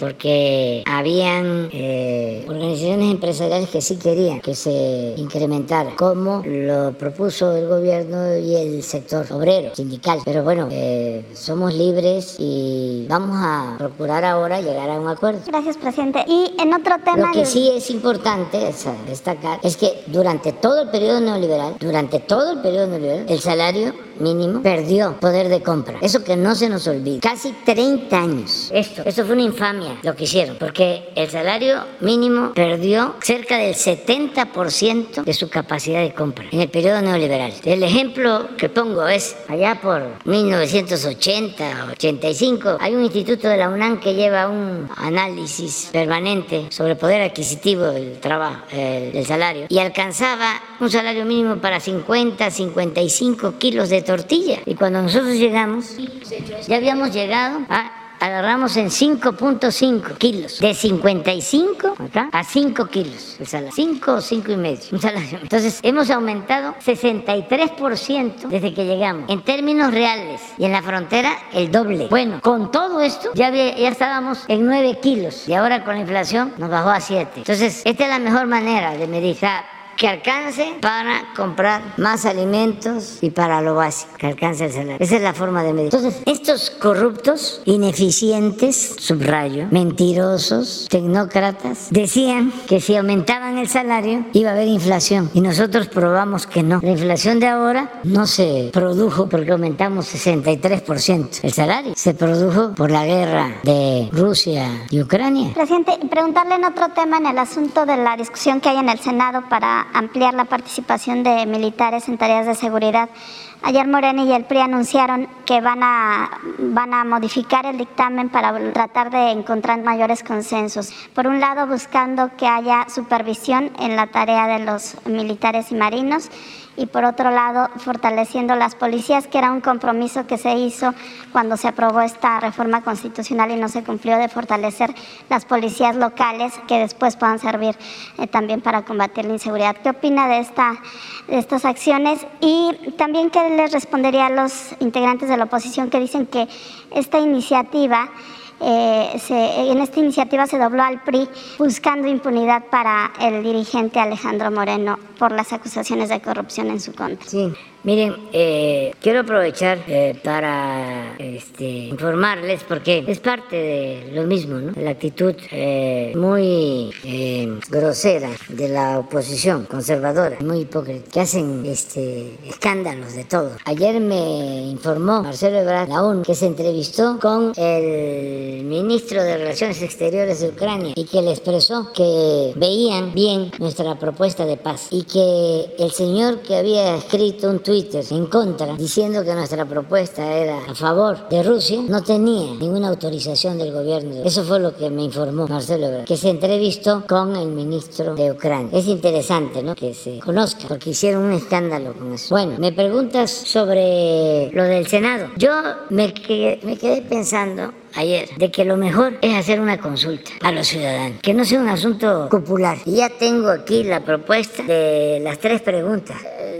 porque habían eh, organizaciones empresariales que sí querían que se incrementara, como lo propuso el gobierno y el sector obrero, sindical. Pero bueno, eh, somos libres y vamos a procurar ahora llegar a un acuerdo. Gracias, presidente. Y en otro tema... Lo que sí es importante es destacar es que durante todo el periodo neoliberal, durante todo el periodo neoliberal, el salario mínimo perdió poder de compra. Eso que no se nos olvide. Casi 30 años. Esto, esto fue una infamia lo que hicieron, porque el salario mínimo perdió cerca del 70% de su capacidad de compra en el periodo neoliberal. El ejemplo que pongo es allá por 1980, 85, hay un instituto de la UNAM que lleva un análisis permanente sobre el poder adquisitivo del trabajo, el- del salario, y alcanzaba un salario mínimo para 50, 55 kilos de tortilla. Y cuando nosotros llegamos, ya habíamos llegado a agarramos en 5.5 kilos. De 55 acá a 5 kilos el salario. 5 o 5 y medio. Un salario. Entonces hemos aumentado 63% desde que llegamos. En términos reales. Y en la frontera el doble. Bueno, con todo esto ya, había- ya estábamos en 9 kilos. Y ahora con la inflación nos bajó a 7. Entonces esta es la mejor manera de medir. Que alcance para comprar más alimentos y para lo básico, que alcance el salario. Esa es la forma de medir. Entonces, estos corruptos, ineficientes, subrayo, mentirosos, tecnócratas, decían que si aumentaban el salario iba a haber inflación y nosotros probamos que no. La inflación de ahora no se produjo porque aumentamos 63% el salario, se produjo por la guerra de Rusia y Ucrania. Presidente, preguntarle en otro tema en el asunto de la discusión que hay en el Senado para ampliar la participación de militares en tareas de seguridad. Ayer Moreno y el PRI anunciaron que van a, van a modificar el dictamen para tratar de encontrar mayores consensos. Por un lado, buscando que haya supervisión en la tarea de los militares y marinos y por otro lado fortaleciendo las policías, que era un compromiso que se hizo cuando se aprobó esta reforma constitucional y no se cumplió de fortalecer las policías locales que después puedan servir eh, también para combatir la inseguridad. ¿Qué opina de, esta, de estas acciones? Y también qué les respondería a los integrantes de la oposición que dicen que esta iniciativa eh, en esta iniciativa se dobló al PRI buscando impunidad para el dirigente Alejandro Moreno por las acusaciones de corrupción en su contra. Miren, eh, quiero aprovechar eh, para este, informarles porque es parte de lo mismo, ¿no? La actitud eh, muy grosera de la oposición conservadora, muy hipócrita, que hacen este, escándalos de todo. Ayer me informó Marcelo Ebrard, la ONU, que se entrevistó con el ministro de Relaciones Exteriores de Ucrania y que le expresó que veían bien nuestra propuesta de paz y que el señor que había escrito un tuit en contra, diciendo que nuestra propuesta era a favor de Rusia, no tenía ninguna autorización del gobierno. Eso fue lo que me informó Marcelo Ebrard, que se entrevistó con el ministro de Ucrania. Es interesante, ¿no? Que se conozca, porque hicieron un escándalo con eso. Bueno, me preguntas sobre lo del Senado. Yo me me quedé pensando ayer de que lo mejor es hacer una consulta a los ciudadanos, que no sea un asunto popular. Y ya tengo aquí la propuesta de las tres preguntas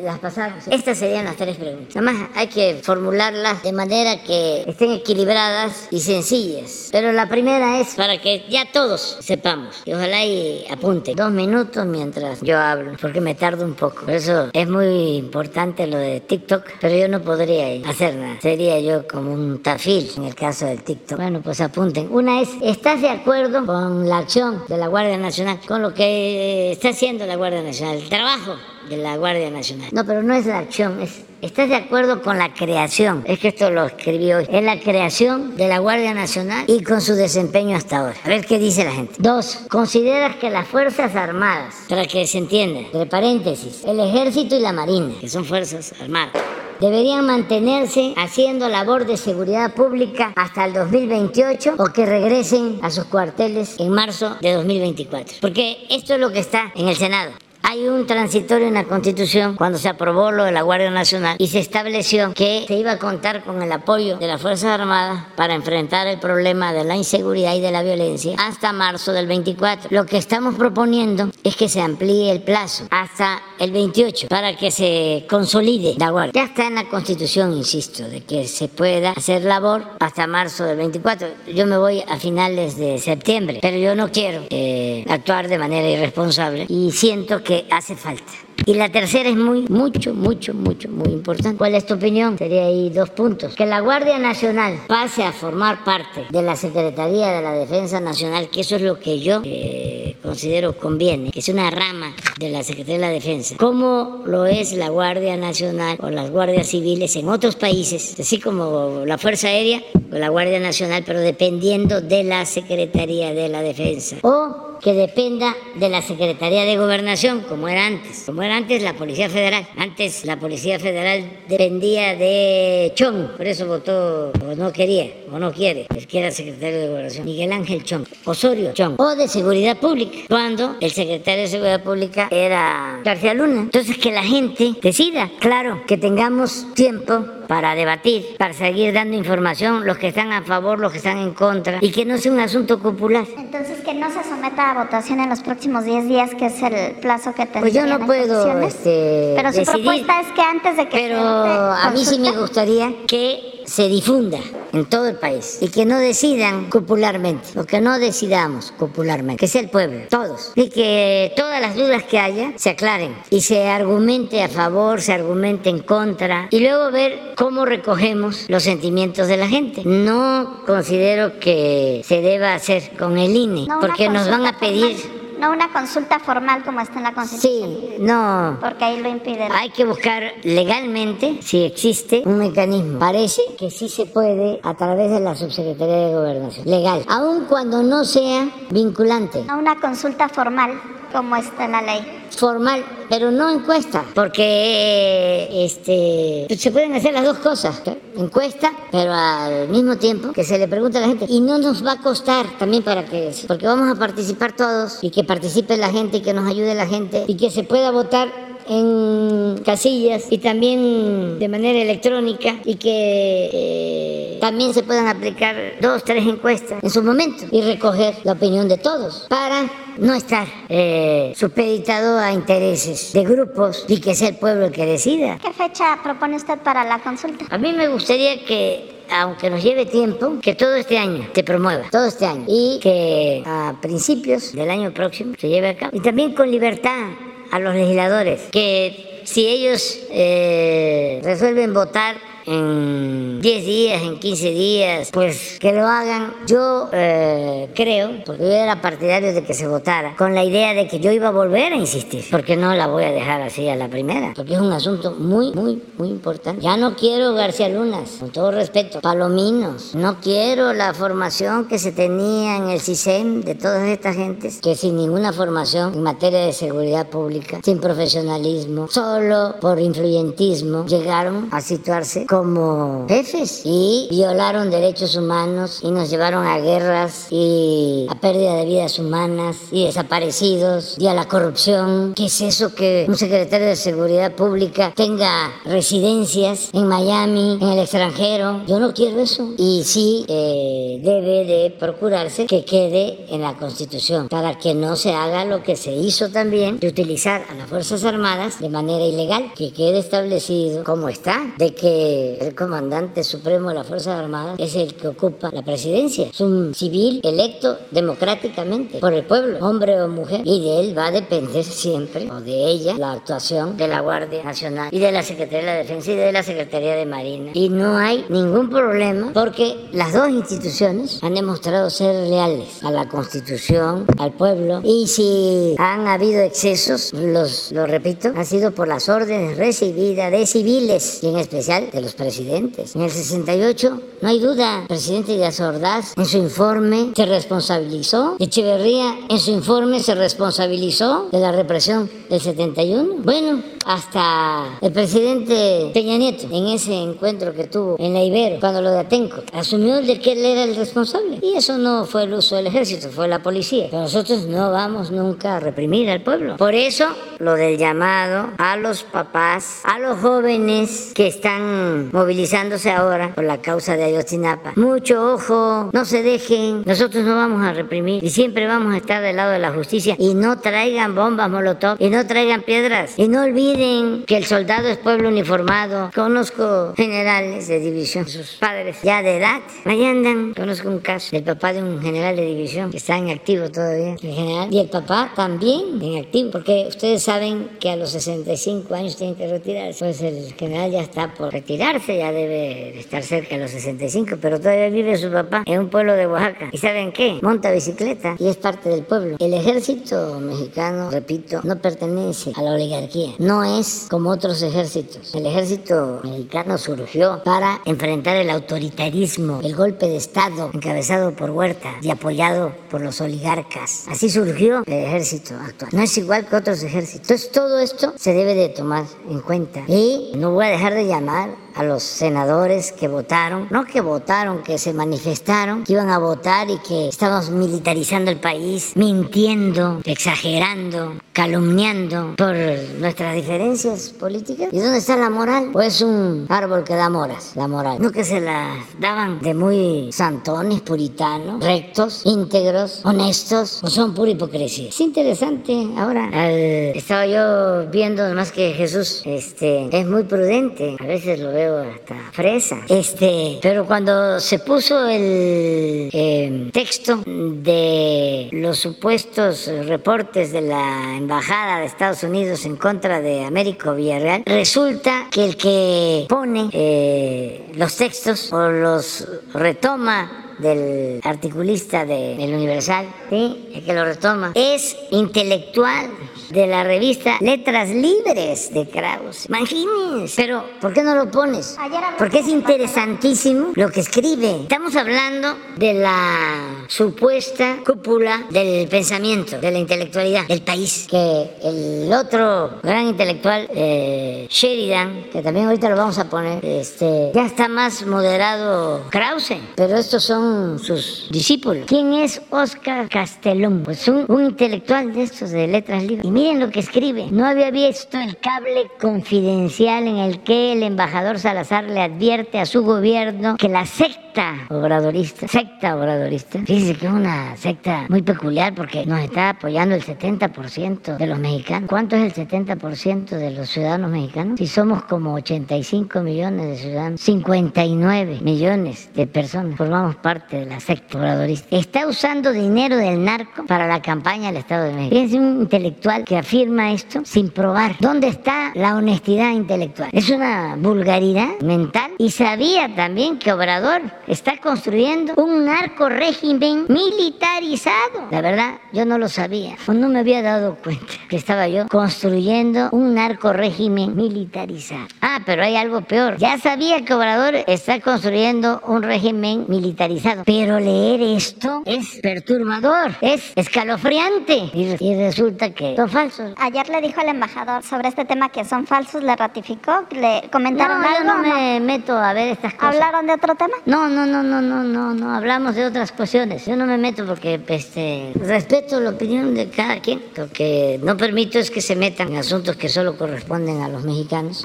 las pasamos. Estas serían las tres preguntas. Además, hay que formularlas de manera que estén equilibradas y sencillas. Pero la primera es para que ya todos sepamos. Y ojalá y apunte dos minutos mientras yo hablo, porque me tardo un poco. Por eso es muy importante lo de TikTok, pero yo no podría hacer nada. Sería yo como un tafil en el caso del TikTok. Bueno, pues apunten. Una es, ¿estás de acuerdo con la acción de la Guardia Nacional? Con lo que está haciendo la Guardia Nacional, el trabajo de la Guardia Nacional. No, pero no es la acción, es ¿Estás de acuerdo con la creación? Es que esto lo escribí hoy. Es la creación de la Guardia Nacional y con su desempeño hasta ahora. A ver qué dice la gente. Dos, ¿consideras que las Fuerzas Armadas, para que se entienda, entre paréntesis, el Ejército y la Marina, que son Fuerzas Armadas, deberían mantenerse haciendo labor de seguridad pública hasta el 2028 o que regresen a sus cuarteles en marzo de 2024. Porque esto es lo que está en el Senado. Hay un transitorio en la Constitución cuando se aprobó lo de la Guardia Nacional y se estableció que se iba a contar con el apoyo de las Fuerzas Armadas para enfrentar el problema de la inseguridad y de la violencia hasta marzo del 24. Lo que estamos proponiendo es que se amplíe el plazo hasta el 28 para que se consolide la Guardia. Ya está en la Constitución, insisto, de que se pueda hacer labor hasta marzo del 24. Yo me voy a finales de septiembre, pero yo no quiero eh, actuar de manera irresponsable y siento que hace falta. Y la tercera es muy, mucho, mucho, mucho, muy importante. ¿Cuál es tu opinión? Sería ahí dos puntos. Que la Guardia Nacional pase a formar parte de la Secretaría de la Defensa Nacional, que eso es lo que yo eh, considero conviene, que es una rama de la Secretaría de la Defensa, como lo es la Guardia Nacional o las guardias civiles en otros países, así como la Fuerza Aérea o la Guardia Nacional, pero dependiendo de la Secretaría de la Defensa. O que dependa de la Secretaría de Gobernación, como era antes. Como era antes la Policía Federal. Antes la Policía Federal dependía de Chong, por eso votó, o no quería, o no quiere, el que era secretario de Gobernación. Miguel Ángel Chong, Osorio Chong, o de Seguridad Pública, cuando el secretario de Seguridad Pública era García Luna. Entonces que la gente decida, claro, que tengamos tiempo para debatir, para seguir dando información, los que están a favor, los que están en contra, y que no sea un asunto popular. Entonces, que no se someta a votación en los próximos 10 días, que es el plazo que tendría Pues yo no puedo este, Pero su propuesta es que antes de que Pero a mí sí me gustaría que se difunda en todo el país y que no decidan popularmente, o que no decidamos popularmente, que sea el pueblo, todos, y que todas las dudas que haya se aclaren y se argumente a favor, se argumente en contra, y luego ver cómo recogemos los sentimientos de la gente. No considero que se deba hacer con el INE, porque nos van a pedir no una consulta formal como está en la Constitución. Sí, no. Porque ahí lo impide. Hay que buscar legalmente si existe un mecanismo. Parece que sí se puede a través de la Subsecretaría de Gobernación. Legal. Aun cuando no sea vinculante. No una consulta formal como está la ley. Formal, pero no encuesta, porque este, se pueden hacer las dos cosas, encuesta, pero al mismo tiempo que se le pregunta a la gente. Y no nos va a costar también para que, porque vamos a participar todos y que participe la gente y que nos ayude la gente y que se pueda votar en casillas y también de manera electrónica y que eh, también se puedan aplicar dos, tres encuestas en su momento y recoger la opinión de todos para no estar eh, supeditado a intereses de grupos y que sea el pueblo el que decida. ¿Qué fecha propone usted para la consulta? A mí me gustaría que aunque nos lleve tiempo, que todo este año se promueva, todo este año, y que a principios del año próximo se lleve a cabo. Y también con libertad a los legisladores, que si ellos eh, resuelven votar en 10 días, en 15 días, pues que lo hagan. Yo eh, creo, porque yo era partidario de que se votara, con la idea de que yo iba a volver a insistir, porque no la voy a dejar así a la primera, porque es un asunto muy, muy, muy importante. Ya no quiero García Lunas, con todo respeto, palominos, no quiero la formación que se tenía en el CISEM de todas estas gentes, que sin ninguna formación en materia de seguridad pública, sin profesionalismo, solo por influyentismo, llegaron a situarse como jefes y violaron derechos humanos y nos llevaron a guerras y a pérdida de vidas humanas y desaparecidos y a la corrupción. ¿Qué es eso que un secretario de Seguridad Pública tenga residencias en Miami, en el extranjero? Yo no quiero eso. Y sí eh, debe de procurarse que quede en la Constitución para que no se haga lo que se hizo también de utilizar a las Fuerzas Armadas de manera ilegal, que quede establecido como está, de que el comandante supremo de las Fuerzas Armadas es el que ocupa la presidencia. Es un civil electo democráticamente por el pueblo, hombre o mujer, y de él va a depender siempre, o de ella, la actuación de la Guardia Nacional y de la Secretaría de la Defensa y de la Secretaría de Marina. Y no hay ningún problema porque las dos instituciones han demostrado ser leales a la Constitución, al pueblo, y si han habido excesos, los, lo repito, han sido por las órdenes recibidas de civiles y en especial de los presidentes. En el 68, no hay duda, el presidente Díaz Ordaz en su informe se responsabilizó, Echeverría en su informe se responsabilizó de la represión del 71. Bueno, hasta el presidente Peña Nieto, en ese encuentro que tuvo en la Ibero, cuando lo de Atenco, asumió de que él era el responsable. Y eso no fue el uso del ejército, fue la policía. Nosotros no vamos nunca a reprimir al pueblo. Por eso, lo del llamado a los papás, a los jóvenes que están movilizándose ahora por la causa de Ayotzinapa. Mucho ojo, no se dejen, nosotros no vamos a reprimir y siempre vamos a estar del lado de la justicia. Y no traigan bombas molotov y no traigan piedras. Y no olviden que el soldado es pueblo uniformado. Conozco generales de división, sus padres ya de edad, ahí andan. Conozco un caso del papá de un general de división que está en activo todavía, el general, y el papá también en activo, porque ustedes saben que a los 65 años tienen que retirarse, pues el general ya está por retirar ya debe estar cerca de los 65, pero todavía vive su papá en un pueblo de Oaxaca. ¿Y saben qué? Monta bicicleta y es parte del pueblo. El ejército mexicano, repito, no pertenece a la oligarquía. No es como otros ejércitos. El ejército mexicano surgió para enfrentar el autoritarismo, el golpe de Estado encabezado por Huerta y apoyado por los oligarcas. Así surgió el ejército actual. No es igual que otros ejércitos. Entonces todo esto se debe de tomar en cuenta. Y no voy a dejar de llamar a los senadores que votaron, no que votaron, que se manifestaron, que iban a votar y que estamos militarizando el país, mintiendo, exagerando, calumniando por nuestras diferencias políticas. ¿Y dónde está la moral? Pues un árbol que da moras, la moral. No que se la daban de muy santones, puritanos, rectos, íntegros, honestos, o son pura hipocresía. Es interesante. Ahora, estaba yo viendo más que Jesús este, es muy prudente. A veces lo veo hasta fresa. Este, pero cuando se puso el eh, texto de los supuestos reportes de la embajada de Estados Unidos en contra de Américo Villarreal, resulta que el que pone eh, los textos o los retoma del articulista de El Universal, ¿sí? el que lo retoma, es intelectual de la revista Letras Libres de Kraus. Imagínense. Pero, ¿por qué no lo pones? Porque es interesantísimo lo que escribe. Estamos hablando de la supuesta cúpula del pensamiento, de la intelectualidad del país. Que el otro gran intelectual, eh, Sheridan, que también ahorita lo vamos a poner, este, ya está más moderado Krause, pero estos son sus discípulos. ¿Quién es Oscar Castellón? Pues un, un intelectual de estos de letras libres. Y miren lo que escribe. No había visto el cable confidencial en el que el embajador Salazar le advierte a su gobierno que la secta obradorista, secta obradorista, fíjese que es una secta muy peculiar porque nos está apoyando el 70% de los mexicanos. ¿Cuánto es el 70% de los ciudadanos mexicanos? Si somos como 85 millones de ciudadanos, 59 millones de personas formamos parte de la secta obradorista. Está usando dinero del narco para la campaña del Estado de México. Fíjense un intelectual que afirma esto sin probar. ¿Dónde está la honestidad intelectual? Es una vulgaridad mental y sabía también que Obrador está construyendo un narco régimen militarizado. La verdad, yo no lo sabía o no me había dado cuenta que estaba yo construyendo un narco régimen militarizado. Ah, pero hay algo peor. Ya sabía que Obrador está construyendo un régimen militarizado, pero leer esto es perturbador, es escalofriante y, y resulta que son falsos. Ayer le dijo al embajador sobre este tema que son falsos, ¿le ratificó? ¿Le comentaron no, algo? yo no no? me meto a ver estas cosas. ¿Hablaron de otro tema? No, no, no, no, no, no, no, hablamos de otras cuestiones. Yo no me meto porque este, respeto la opinión de cada quien. Lo que no permito es que se metan en asuntos que solo corresponden a los mexicanos.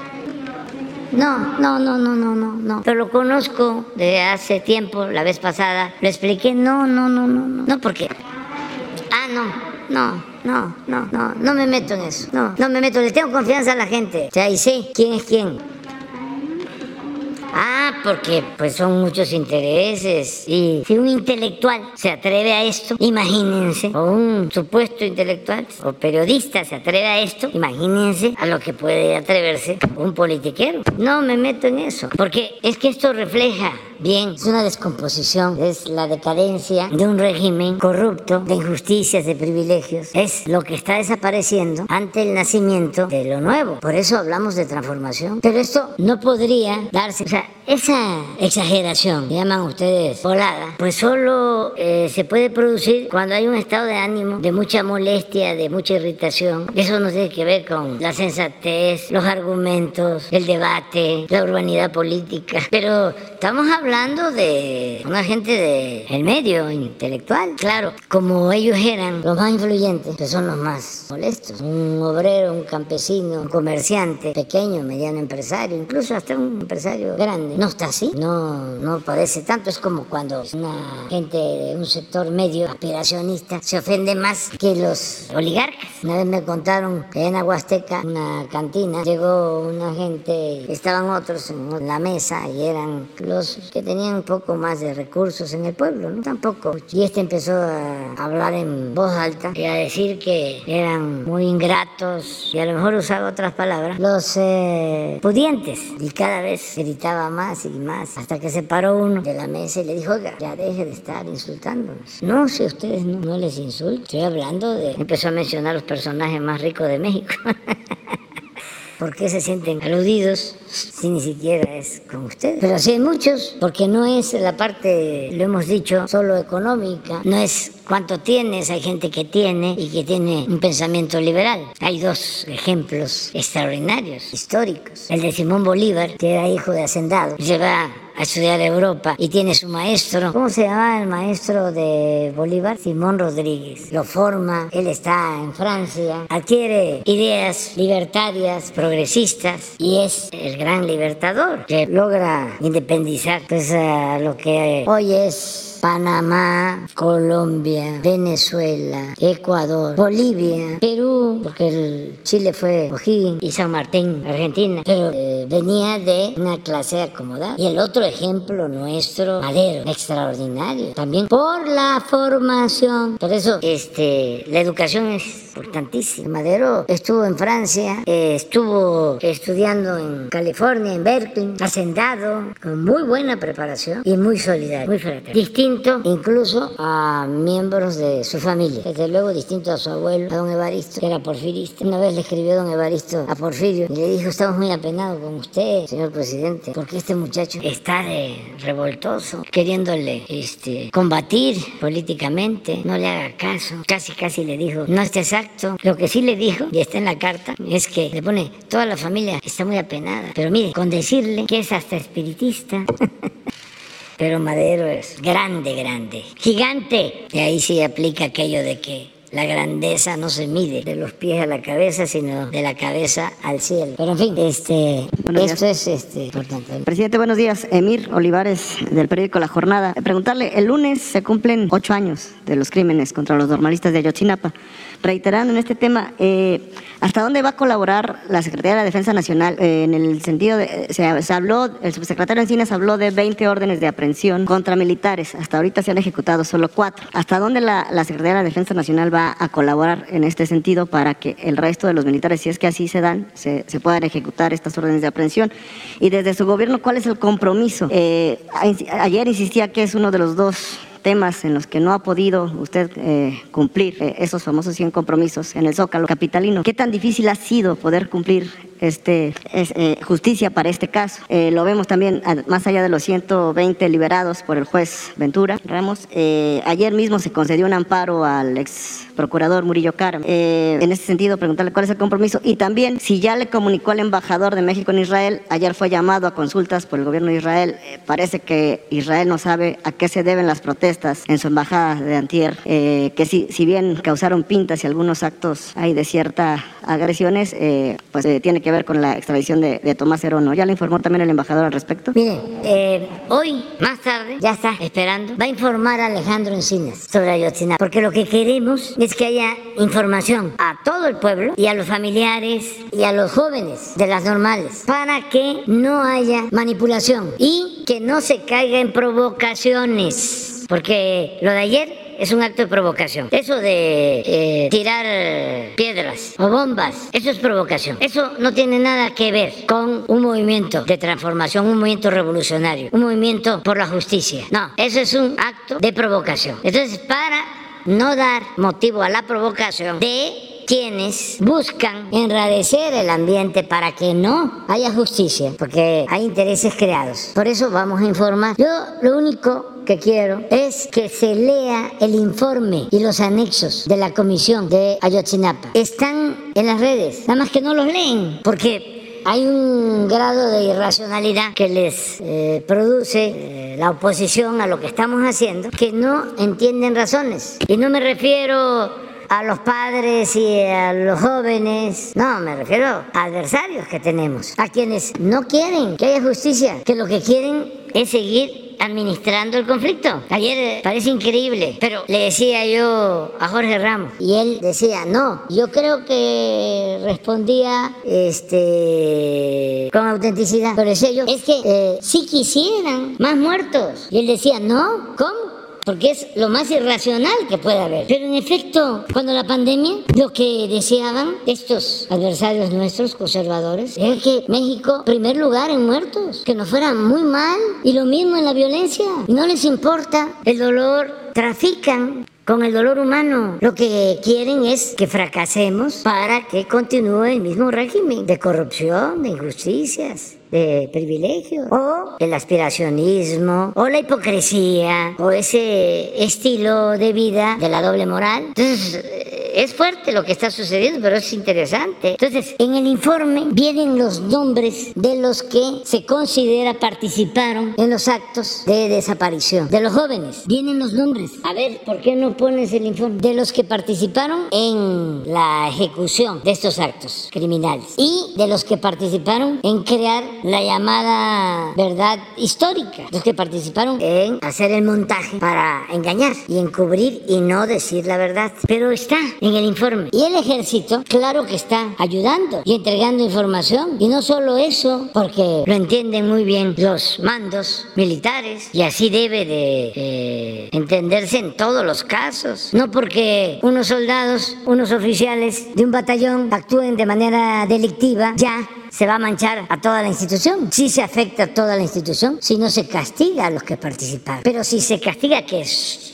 No, no, no, no, no, no, no. Pero lo conozco de hace tiempo, la vez pasada. Lo expliqué. No, no, no, no, no. No, porque. Ah, no, no, no, no, no. No me meto en eso. No, no me meto. Le tengo confianza a la gente. O sea, y sé quién es quién. Ah, porque pues son muchos intereses y si un intelectual se atreve a esto, imagínense, o un supuesto intelectual o periodista se atreve a esto, imagínense a lo que puede atreverse un politiquero. No me meto en eso, porque es que esto refleja bien, es una descomposición, es la decadencia de un régimen corrupto, de injusticias, de privilegios, es lo que está desapareciendo ante el nacimiento de lo nuevo. Por eso hablamos de transformación, pero esto no podría darse, o sea, that. Esa exageración, llaman ustedes volada, pues solo eh, se puede producir cuando hay un estado de ánimo de mucha molestia, de mucha irritación. Eso no tiene que ver con la sensatez, los argumentos, el debate, la urbanidad política. Pero estamos hablando de una gente del medio intelectual. Claro, como ellos eran los más influyentes, que son los más molestos. Un obrero, un campesino, un comerciante, pequeño, mediano empresario, incluso hasta un empresario grande. No está así, no, no padece tanto. Es como cuando una gente de un sector medio aspiracionista se ofende más que los oligarcas. Una vez me contaron que en Aguasteca, una cantina, llegó una gente, estaban otros en la mesa y eran los que tenían un poco más de recursos en el pueblo, ¿no? Tampoco. Y este empezó a hablar en voz alta y a decir que eran muy ingratos y a lo mejor usaba otras palabras, los eh, pudientes. Y cada vez gritaba más y más, hasta que se paró uno de la mesa y le dijo, oiga, ya deje de estar insultándonos. No, si ustedes no, no les insulto, estoy hablando de... Empezó a mencionar los personajes más ricos de México. ¿Por qué se sienten aludidos si ni siquiera es con ustedes? Pero sí hay muchos, porque no es la parte, lo hemos dicho, solo económica, no es cuánto tienes, hay gente que tiene y que tiene un pensamiento liberal. Hay dos ejemplos extraordinarios, históricos. El de Simón Bolívar, que era hijo de hacendado, se va a estudiar a Europa y tiene su maestro. ¿Cómo se llama el maestro de Bolívar? Simón Rodríguez. Lo forma, él está en Francia, adquiere ideas libertarias, progresistas y es el gran libertador que logra independizar pues, a lo que hoy es Panamá, Colombia, Venezuela, Ecuador, Bolivia, Perú, porque el Chile fue O'Higgins y San Martín, Argentina, pero eh, venía de una clase acomodada. Y el otro ejemplo nuestro, Madero, extraordinario, también por la formación. Por eso, este, la educación es importantísima. Madero estuvo en Francia, eh, estuvo estudiando en California, en Berkeley, hacendado, con muy buena preparación y muy solidario, muy. Distinto incluso a miembros de su familia. Desde luego distinto a su abuelo, a don Evaristo, que era porfirista. Una vez le escribió don Evaristo a Porfirio y le dijo, estamos muy apenados con usted, señor presidente, porque este muchacho está de revoltoso, queriéndole este, combatir políticamente, no le haga caso. Casi, casi le dijo, no está exacto. Lo que sí le dijo, y está en la carta, es que le pone, toda la familia está muy apenada. Pero mire, con decirle que es hasta espiritista. Pero Madero es grande, grande, gigante. Y ahí sí aplica aquello de que la grandeza no se mide de los pies a la cabeza, sino de la cabeza al cielo. Pero en fin, este, esto es este, importante. Presidente, buenos días. Emir Olivares, del periódico La Jornada. Preguntarle, el lunes se cumplen ocho años de los crímenes contra los normalistas de Ayotzinapa reiterando en este tema, eh, ¿hasta dónde va a colaborar la Secretaría de la Defensa Nacional? Eh, en el sentido de, se, habló, el subsecretario Encinas habló de 20 órdenes de aprehensión contra militares. Hasta ahorita se han ejecutado solo cuatro. ¿Hasta dónde la, Secretaría de la Defensa Nacional va a colaborar en este sentido para que el resto de los militares, si es que así se dan, se, puedan ejecutar estas órdenes de aprehensión? Y desde su gobierno, ¿cuál es el compromiso? Eh, ayer insistía que es uno de los dos temas en los que no ha podido usted eh, cumplir eh, esos famosos 100 compromisos en el Zócalo capitalino. ¿Qué tan difícil ha sido poder cumplir este, eh, justicia para este caso? lo vemos también más allá de los 120 liberados por el juez Ventura Ramos. ayer mismo se concedió un amparo al ex procurador Murillo Karam. en ese sentido, preguntarle cuál es el compromiso y también si ya le comunicó al embajador de México en Israel, ayer fue llamado a consultas por el gobierno de Israel. parece que Israel no sabe a qué se deben las protestas en su embajada de Antier, eh, que si, si bien causaron pintas y algunos actos hay de ciertas agresiones, eh, pues eh, tiene que ver con la extradición de, Tomás Herono. ¿Ya le informó también el embajador al respecto? Mire, hoy, más tarde, ya está esperando, va a informar a Alejandro Encinas sobre Ayotzinapa, porque lo que queremos es que haya información a todo el pueblo y a los familiares y a los jóvenes de las normales, para que no haya manipulación y que no se caiga en provocaciones porque lo de ayer es un acto de provocación. Eso de eh, tirar piedras o bombas, eso es provocación. Eso no tiene nada que ver con un movimiento de transformación, un movimiento revolucionario, un movimiento por la justicia. No, eso es un acto de provocación. Entonces, para no dar motivo a la provocación de quienes buscan enrarecer el ambiente para que no haya justicia, porque hay intereses creados. Por eso vamos a informar. Yo lo único que quiero es que se lea el informe y los anexos de la comisión de Ayotzinapa. Están en las redes, nada más que no los leen, porque hay un grado de irracionalidad que les eh, produce eh, la oposición a lo que estamos haciendo, que no entienden razones. Y no me refiero a los padres y a los jóvenes. No, me refiero a adversarios que tenemos, a quienes no quieren que haya justicia, que lo que quieren es seguir administrando el conflicto. Ayer eh, parece increíble, pero le decía yo a Jorge Ramos y él decía, no, yo creo que respondía este con autenticidad, pero decía yo, es que eh, si quisieran más muertos. Y él decía, no, ¿cómo? Porque es lo más irracional que puede haber. Pero en efecto, cuando la pandemia, lo que deseaban estos adversarios nuestros, conservadores, era que México, primer lugar en muertos, que nos fuera muy mal, y lo mismo en la violencia. No les importa el dolor, trafican con el dolor humano. Lo que quieren es que fracasemos para que continúe el mismo régimen de corrupción, de injusticias de privilegios, o el aspiracionismo, o la hipocresía, o ese estilo de vida de la doble moral. Entonces, es fuerte lo que está sucediendo, pero es interesante. Entonces, en el informe vienen los nombres de los que se considera participaron en los actos de desaparición. De los jóvenes, vienen los nombres. A ver, ¿por qué no pones el informe? De los que participaron en la ejecución de estos actos criminales y de los que participaron en crear la llamada verdad histórica, los que participaron en hacer el montaje para engañar y encubrir y no decir la verdad. Pero está en el informe. Y el ejército, claro que está ayudando y entregando información. Y no solo eso, porque lo entienden muy bien los mandos militares y así debe de eh, entenderse en todos los casos. No porque unos soldados, unos oficiales de un batallón actúen de manera delictiva, ya se va a manchar a toda la institución. Si se afecta a toda la institución, si no se castiga a los que participaron. Pero si se castiga que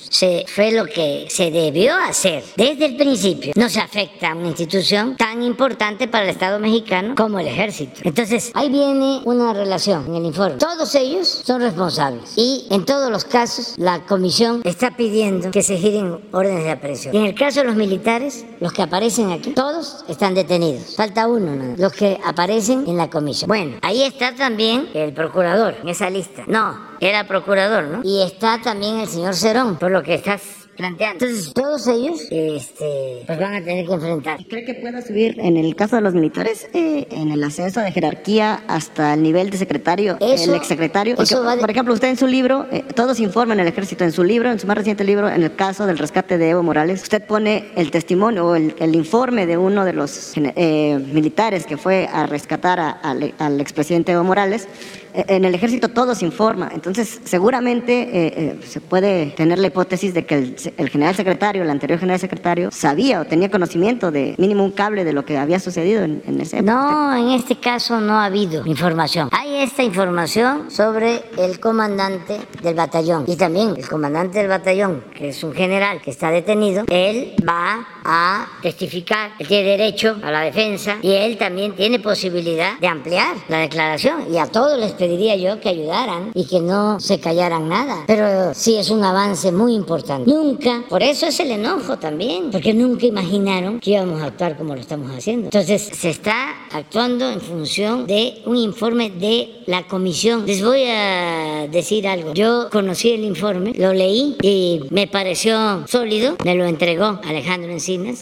se, fue lo que se debió hacer desde el principio. No se afecta a una institución tan importante para el Estado mexicano como el ejército. Entonces, ahí viene una relación en el informe. Todos ellos son responsables y en todos los casos la comisión está pidiendo que se giren órdenes de aprehensión. en el caso de los militares, los que aparecen aquí, todos están detenidos. Falta uno, ¿no? los que aparecen en la comisión. Bueno, ahí está también el procurador en esa lista. No, era procurador, ¿no? Y está también el señor Cerón, por lo que estás planteando. Entonces, todos ellos este, pues van a tener que enfrentar. ¿Cree que pueda subir, en el caso de los militares, eh, en el ascenso de jerarquía hasta el nivel de secretario, el exsecretario? Por ejemplo, usted en su libro, eh, todos informan el ejército en su libro, en su más reciente libro, en el caso del rescate de Evo Morales, usted pone el testimonio o el, informe de uno de los eh, militares que fue a rescatar al expresidente Evo Morales en el ejército todo se informa, entonces seguramente eh, eh, se puede tener la hipótesis de que el, general secretario, el anterior general secretario, sabía o tenía conocimiento de mínimo un cable de lo que había sucedido en, en ese No, en este caso no ha habido información. Hay esta información sobre el comandante del batallón. Y también el comandante del batallón, que es un general que está detenido, él va a testificar, él tiene derecho a la defensa y él también tiene posibilidad de ampliar la declaración y a todos les pediría yo que ayudaran y que no se callaran nada. Pero sí es un avance muy importante. Nunca, por eso es el enojo también, porque nunca imaginaron que íbamos a actuar como lo estamos haciendo. Entonces se está actuando en función de un informe de la comisión. Les voy a decir algo. Yo conocí el informe, lo leí y me pareció sólido. Me lo entregó Alejandro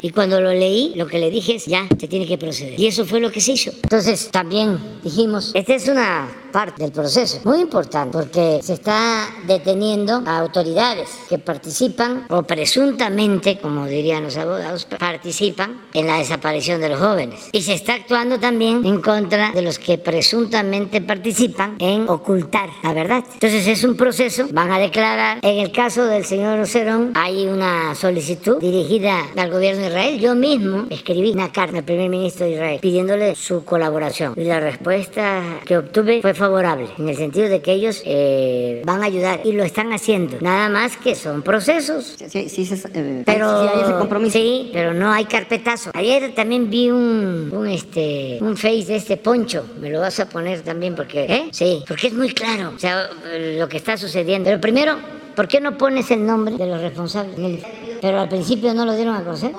Y cuando lo leí, lo que le dije es ya, se tiene que proceder. Y eso fue lo que se hizo. Entonces también dijimos, esta es una parte del proceso. Muy importante porque se está deteniendo a autoridades que participan o presuntamente, como dirían los abogados, participan en la desaparición de los jóvenes. Y se está actuando también en contra de los que presuntamente participan en ocultar la verdad. Entonces es un proceso, van a declarar, en el caso del señor Cerón hay una solicitud dirigida al gobierno de Israel. Yo mismo escribí una carta al primer ministro de Israel pidiéndole su colaboración y la respuesta que obtuve fue favorable, en el sentido de que ellos eh, van a ayudar y lo están haciendo. Nada más que son procesos. Sí, sí, sí pero, sí hay ese compromiso. Sí, pero no hay carpetazo. Ayer también vi un, un, este, un face de este poncho. Me lo vas a poner también porque, ¿eh? Sí, porque es muy claro, o sea, lo que está sucediendo. Pero primero, ¿por qué no pones el nombre de los responsables? Pero al principio no lo dieron a conocer.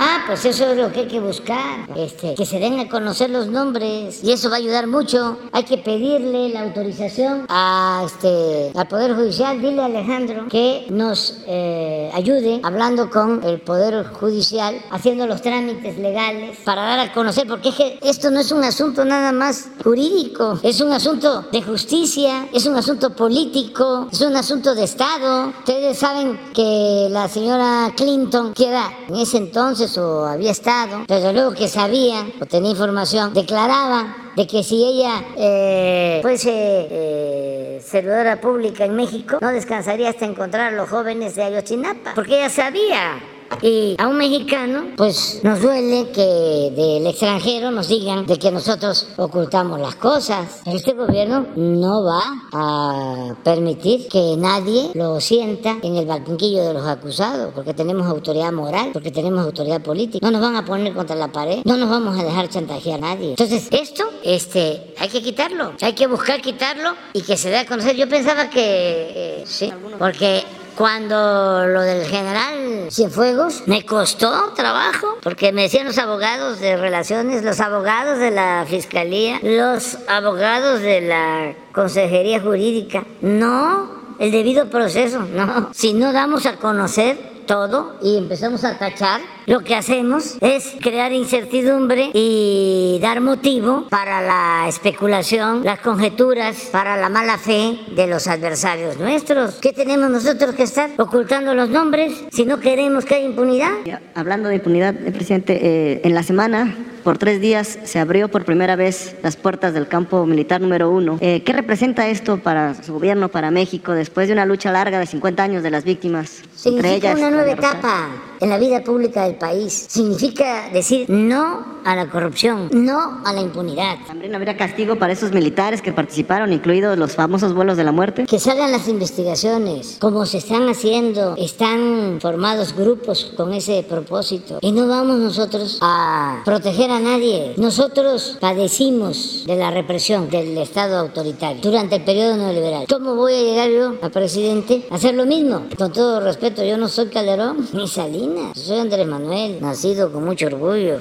Ah, pues eso es lo que hay que buscar, este, que se den a conocer los nombres y eso va a ayudar mucho. Hay que pedirle la autorización a este, al Poder Judicial, dile a Alejandro que nos eh, ayude hablando con el Poder Judicial, haciendo los trámites legales para dar a conocer, porque es que esto no es un asunto nada más jurídico, es un asunto de justicia, es un asunto político, es un asunto de Estado. Ustedes saben que la señora Clinton, que era en ese entonces o había estado, desde luego que sabía o tenía información, declaraba de que si ella eh, fuese eh, servidora pública en México, no descansaría hasta encontrar a los jóvenes de Ayotzinapa, porque ella sabía y a un mexicano, pues nos duele que del extranjero nos digan de que nosotros ocultamos las cosas. Este gobierno no va a permitir que nadie lo sienta en el banquillo de los acusados, porque tenemos autoridad moral, porque tenemos autoridad política. No nos van a poner contra la pared, no nos vamos a dejar chantajear a nadie. Entonces, esto, este, hay que quitarlo, hay que buscar quitarlo y que se dé a conocer. Yo pensaba que eh, sí, porque Cuando lo del general Cienfuegos me costó trabajo, porque me decían los abogados de relaciones, los abogados de la fiscalía, los abogados de la consejería jurídica, no, el debido proceso, no. Si no damos a conocer todo y empezamos a tachar, lo que hacemos es crear incertidumbre y dar motivo para la especulación, las conjeturas, para la mala fe de los adversarios nuestros. ¿Qué tenemos nosotros que estar ocultando los nombres si no queremos que haya impunidad? Hablando de impunidad, eh, presidente, eh, en la semana por tres días se abrió por primera vez las puertas del campo militar número uno. Eh, ¿Qué representa esto para su gobierno, para México, después de una lucha larga de 50 años de las víctimas? Significa una nueva etapa en la vida pública del país. Significa decir no a la corrupción, no a la impunidad. ¿También habría castigo para esos militares que participaron, incluidos los famosos vuelos de la muerte? Que salgan las investigaciones, como se están haciendo. Están formados grupos con ese propósito. Y no vamos nosotros a proteger a nadie. Nosotros padecimos de la represión del Estado autoritario durante el periodo neoliberal. ¿Cómo voy a llegar yo a presidente a hacer lo mismo? Con todo respeto, yo no soy Calderón ni Salinas. Soy Andrés Manuel, nacido con mucho orgullo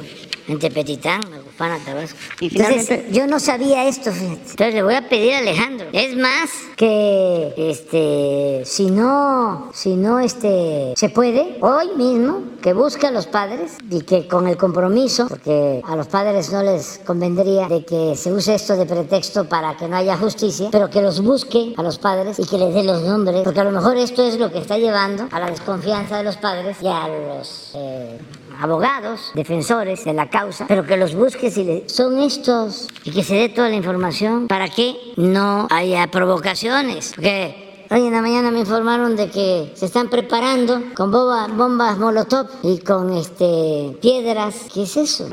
en Tepetitán, Agupana, Tabasco. Y finalmente, yo no sabía esto, entonces le voy a pedir a Alejandro. Es más que este si no si no este se puede hoy mismo que busque a los padres y que con el compromiso, porque a los padres no les convendría de que se use esto de pretexto para que no haya justicia, pero que los busque a los padres y que les dé los nombres, porque a lo mejor esto es lo que está llevando a la desconfianza de los padres y a los eh, abogados, defensores de la causa, pero que los busque si son estos y que se dé toda la información para que no haya provocaciones. Porque Hoy en la mañana me informaron de que se están preparando con bombas molotov y con este piedras. ¿Qué es eso?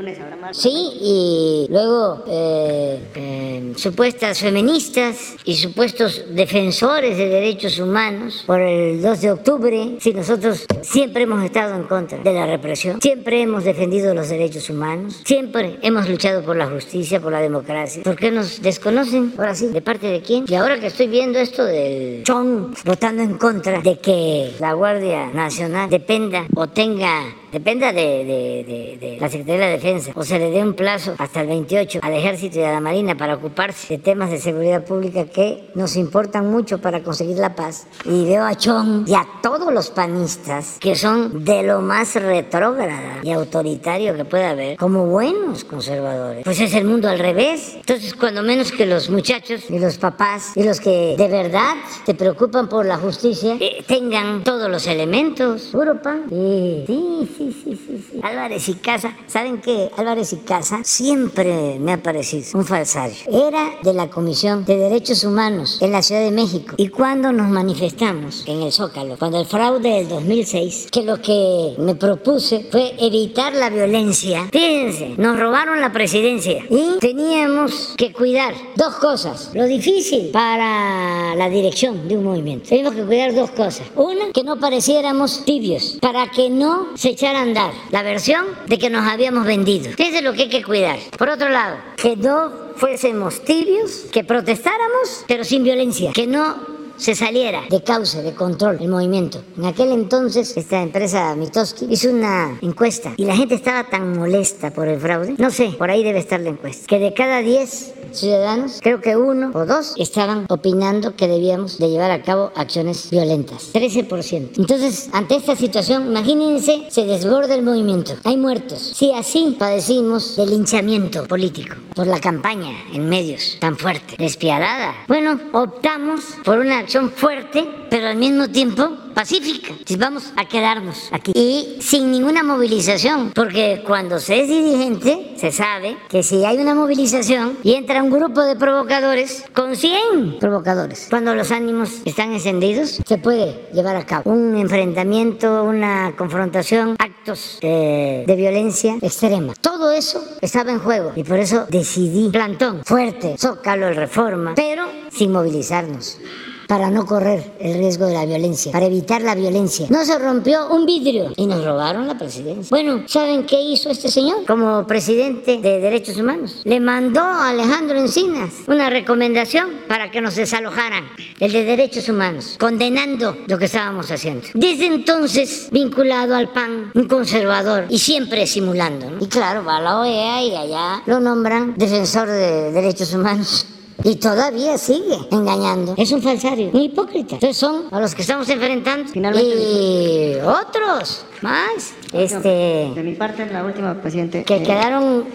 Sí, y luego eh, eh, supuestas feministas y supuestos defensores de derechos humanos por el 2 de octubre. Sí, nosotros siempre hemos estado en contra de la represión, siempre hemos defendido los derechos humanos, siempre hemos luchado por la justicia, por la democracia. ¿Por qué nos desconocen? Ahora sí, ¿de parte de quién? Y ahora que estoy viendo esto del chon votando en contra de que la Guardia Nacional dependa o tenga dependa de, la Secretaría de Defensa o se le dé un plazo hasta el 28 al Ejército y a la Marina para ocuparse de temas de seguridad pública que nos importan mucho para conseguir la paz. Y veo a Chong y a todos los panistas que son de lo más retrógrada y autoritario que pueda haber como buenos conservadores. Pues es el mundo al revés. Entonces, cuando menos que los muchachos y los papás y los que de verdad se preocupan por la justicia eh, tengan todos los elementos. Europa. Sí, sí, sí sí, sí, Álvarez y Casa, ¿saben qué? Álvarez y Casa siempre me ha parecido un falsario. Era de la Comisión de Derechos Humanos en la Ciudad de México. Y cuando nos manifestamos en el Zócalo, cuando el fraude del 2006, que lo que me propuse fue evitar la violencia. Fíjense, nos robaron la presidencia y teníamos que cuidar dos cosas. Lo difícil para la dirección de un movimiento. Teníamos que cuidar dos cosas. Una, que no pareciéramos tibios, para que no se echara andar la versión de que nos habíamos vendido. Es lo que hay que cuidar. Por otro lado, que no fuésemos tibios, que protestáramos, pero sin violencia, que no se saliera de causa, de control el movimiento. En aquel entonces, esta empresa Mitoski hizo una encuesta y la gente estaba tan molesta por el fraude, no sé, por ahí debe estar la encuesta, que de cada 10 ciudadanos, creo que uno o dos estaban opinando que debíamos de llevar a cabo acciones violentas. 13%. Entonces, ante esta situación, imagínense, se desborda el movimiento. Hay muertos. Si así padecimos del linchamiento político por la campaña en medios tan fuerte, despiadada. Bueno, optamos por una acción fuerte, pero al mismo tiempo pacífica. Vamos a quedarnos aquí. Y sin ninguna movilización, porque cuando se es dirigente, se sabe que si hay una movilización y entra un grupo de provocadores con 100 provocadores, cuando los ánimos están encendidos, se puede llevar a cabo un enfrentamiento, una confrontación, actos eh, de violencia extrema. Todo eso estaba en juego y por eso decidí plantón fuerte, zócalo, el reforma, pero sin movilizarnos para no correr el riesgo de la violencia, para evitar la violencia. No se rompió un vidrio y nos robaron la presidencia. Bueno, ¿saben qué hizo este señor como presidente de Derechos Humanos? Le mandó a Alejandro Encinas una recomendación para que nos desalojaran, el de Derechos Humanos, condenando lo que estábamos haciendo. Desde entonces, vinculado al PAN, un conservador y siempre simulando. Y claro, va a la OEA y allá lo nombran defensor de derechos humanos. Y todavía sigue engañando. Es un falsario, un hipócrita. Entonces son a los que estamos enfrentando. y otros más. Este. De mi parte, la última, presidente. Que quedaron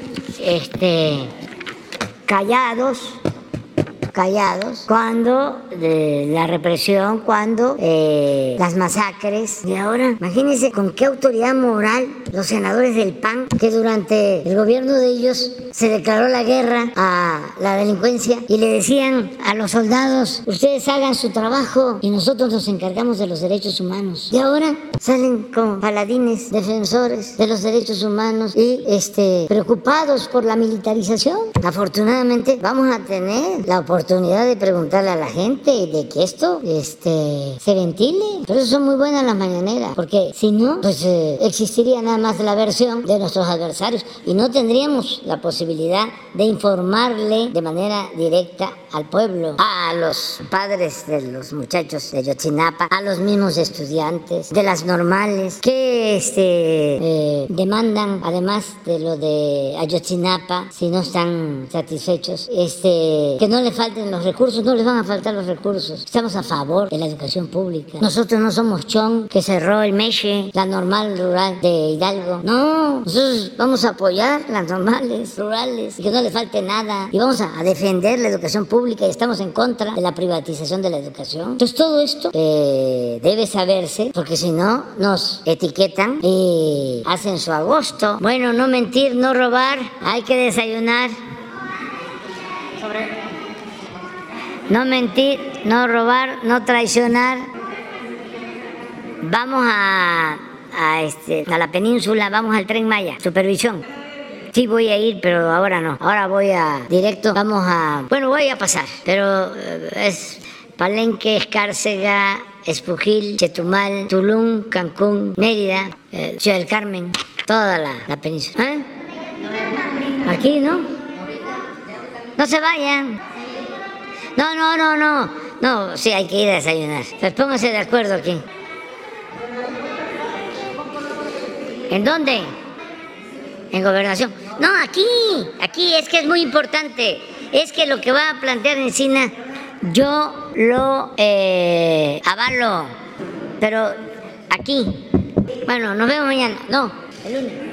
este, callados callados cuando la represión, cuando eh, las masacres. Y ahora, imagínense con qué autoridad moral los senadores del PAN, que durante el gobierno de ellos se declaró la guerra a la delincuencia y le decían a los soldados, ustedes hagan su trabajo y nosotros nos encargamos de los derechos humanos. Y ahora salen como paladines, defensores de los derechos humanos y este, preocupados por la militarización. Afortunadamente vamos a tener la oportunidad oportunidad de preguntarle a la gente de que esto este, se ventile. Por eso son muy buenas las mañaneras, porque si no, pues eh, existiría nada más la versión de nuestros adversarios y no tendríamos la posibilidad de informarle de manera directa al pueblo, a los padres de los muchachos de Yotzinapa, a los mismos estudiantes, de las normales, que este, eh, demandan, además de lo de Ayotzinapa, si no están satisfechos, este, que no le falten los recursos, no les van a faltar los recursos. Estamos a favor de la educación pública. Nosotros no somos Chon, que cerró el Meche, la normal rural de Hidalgo. No, nosotros vamos a apoyar las normales rurales y que no le falte nada. Y vamos a defender la educación pública y estamos en contra de la privatización de la educación. Entonces todo esto eh, debe saberse porque si no nos etiquetan y hacen su agosto. Bueno, no mentir, no robar, hay que desayunar. No mentir, no robar, no traicionar. Vamos a, a, este, a la península, vamos al tren Maya, supervisión. Sí voy a ir, pero ahora no. Ahora voy a directo. Vamos a... Bueno, voy a pasar, pero eh, es Palenque, Escárcega, Espujil, Chetumal, Tulum, Cancún, Mérida, eh, Ciudad del Carmen, toda la, península. ¿Eh? Aquí, ¿no? No se vayan. No, no, no, no. No, sí, hay que ir a desayunar. Pues pónganse de acuerdo aquí. ¿En dónde? en gobernación. No, aquí, aquí es que es muy importante. Es que lo que va a plantear Encina, yo lo eh, avalo, pero aquí. Bueno, nos vemos mañana. No, el lunes.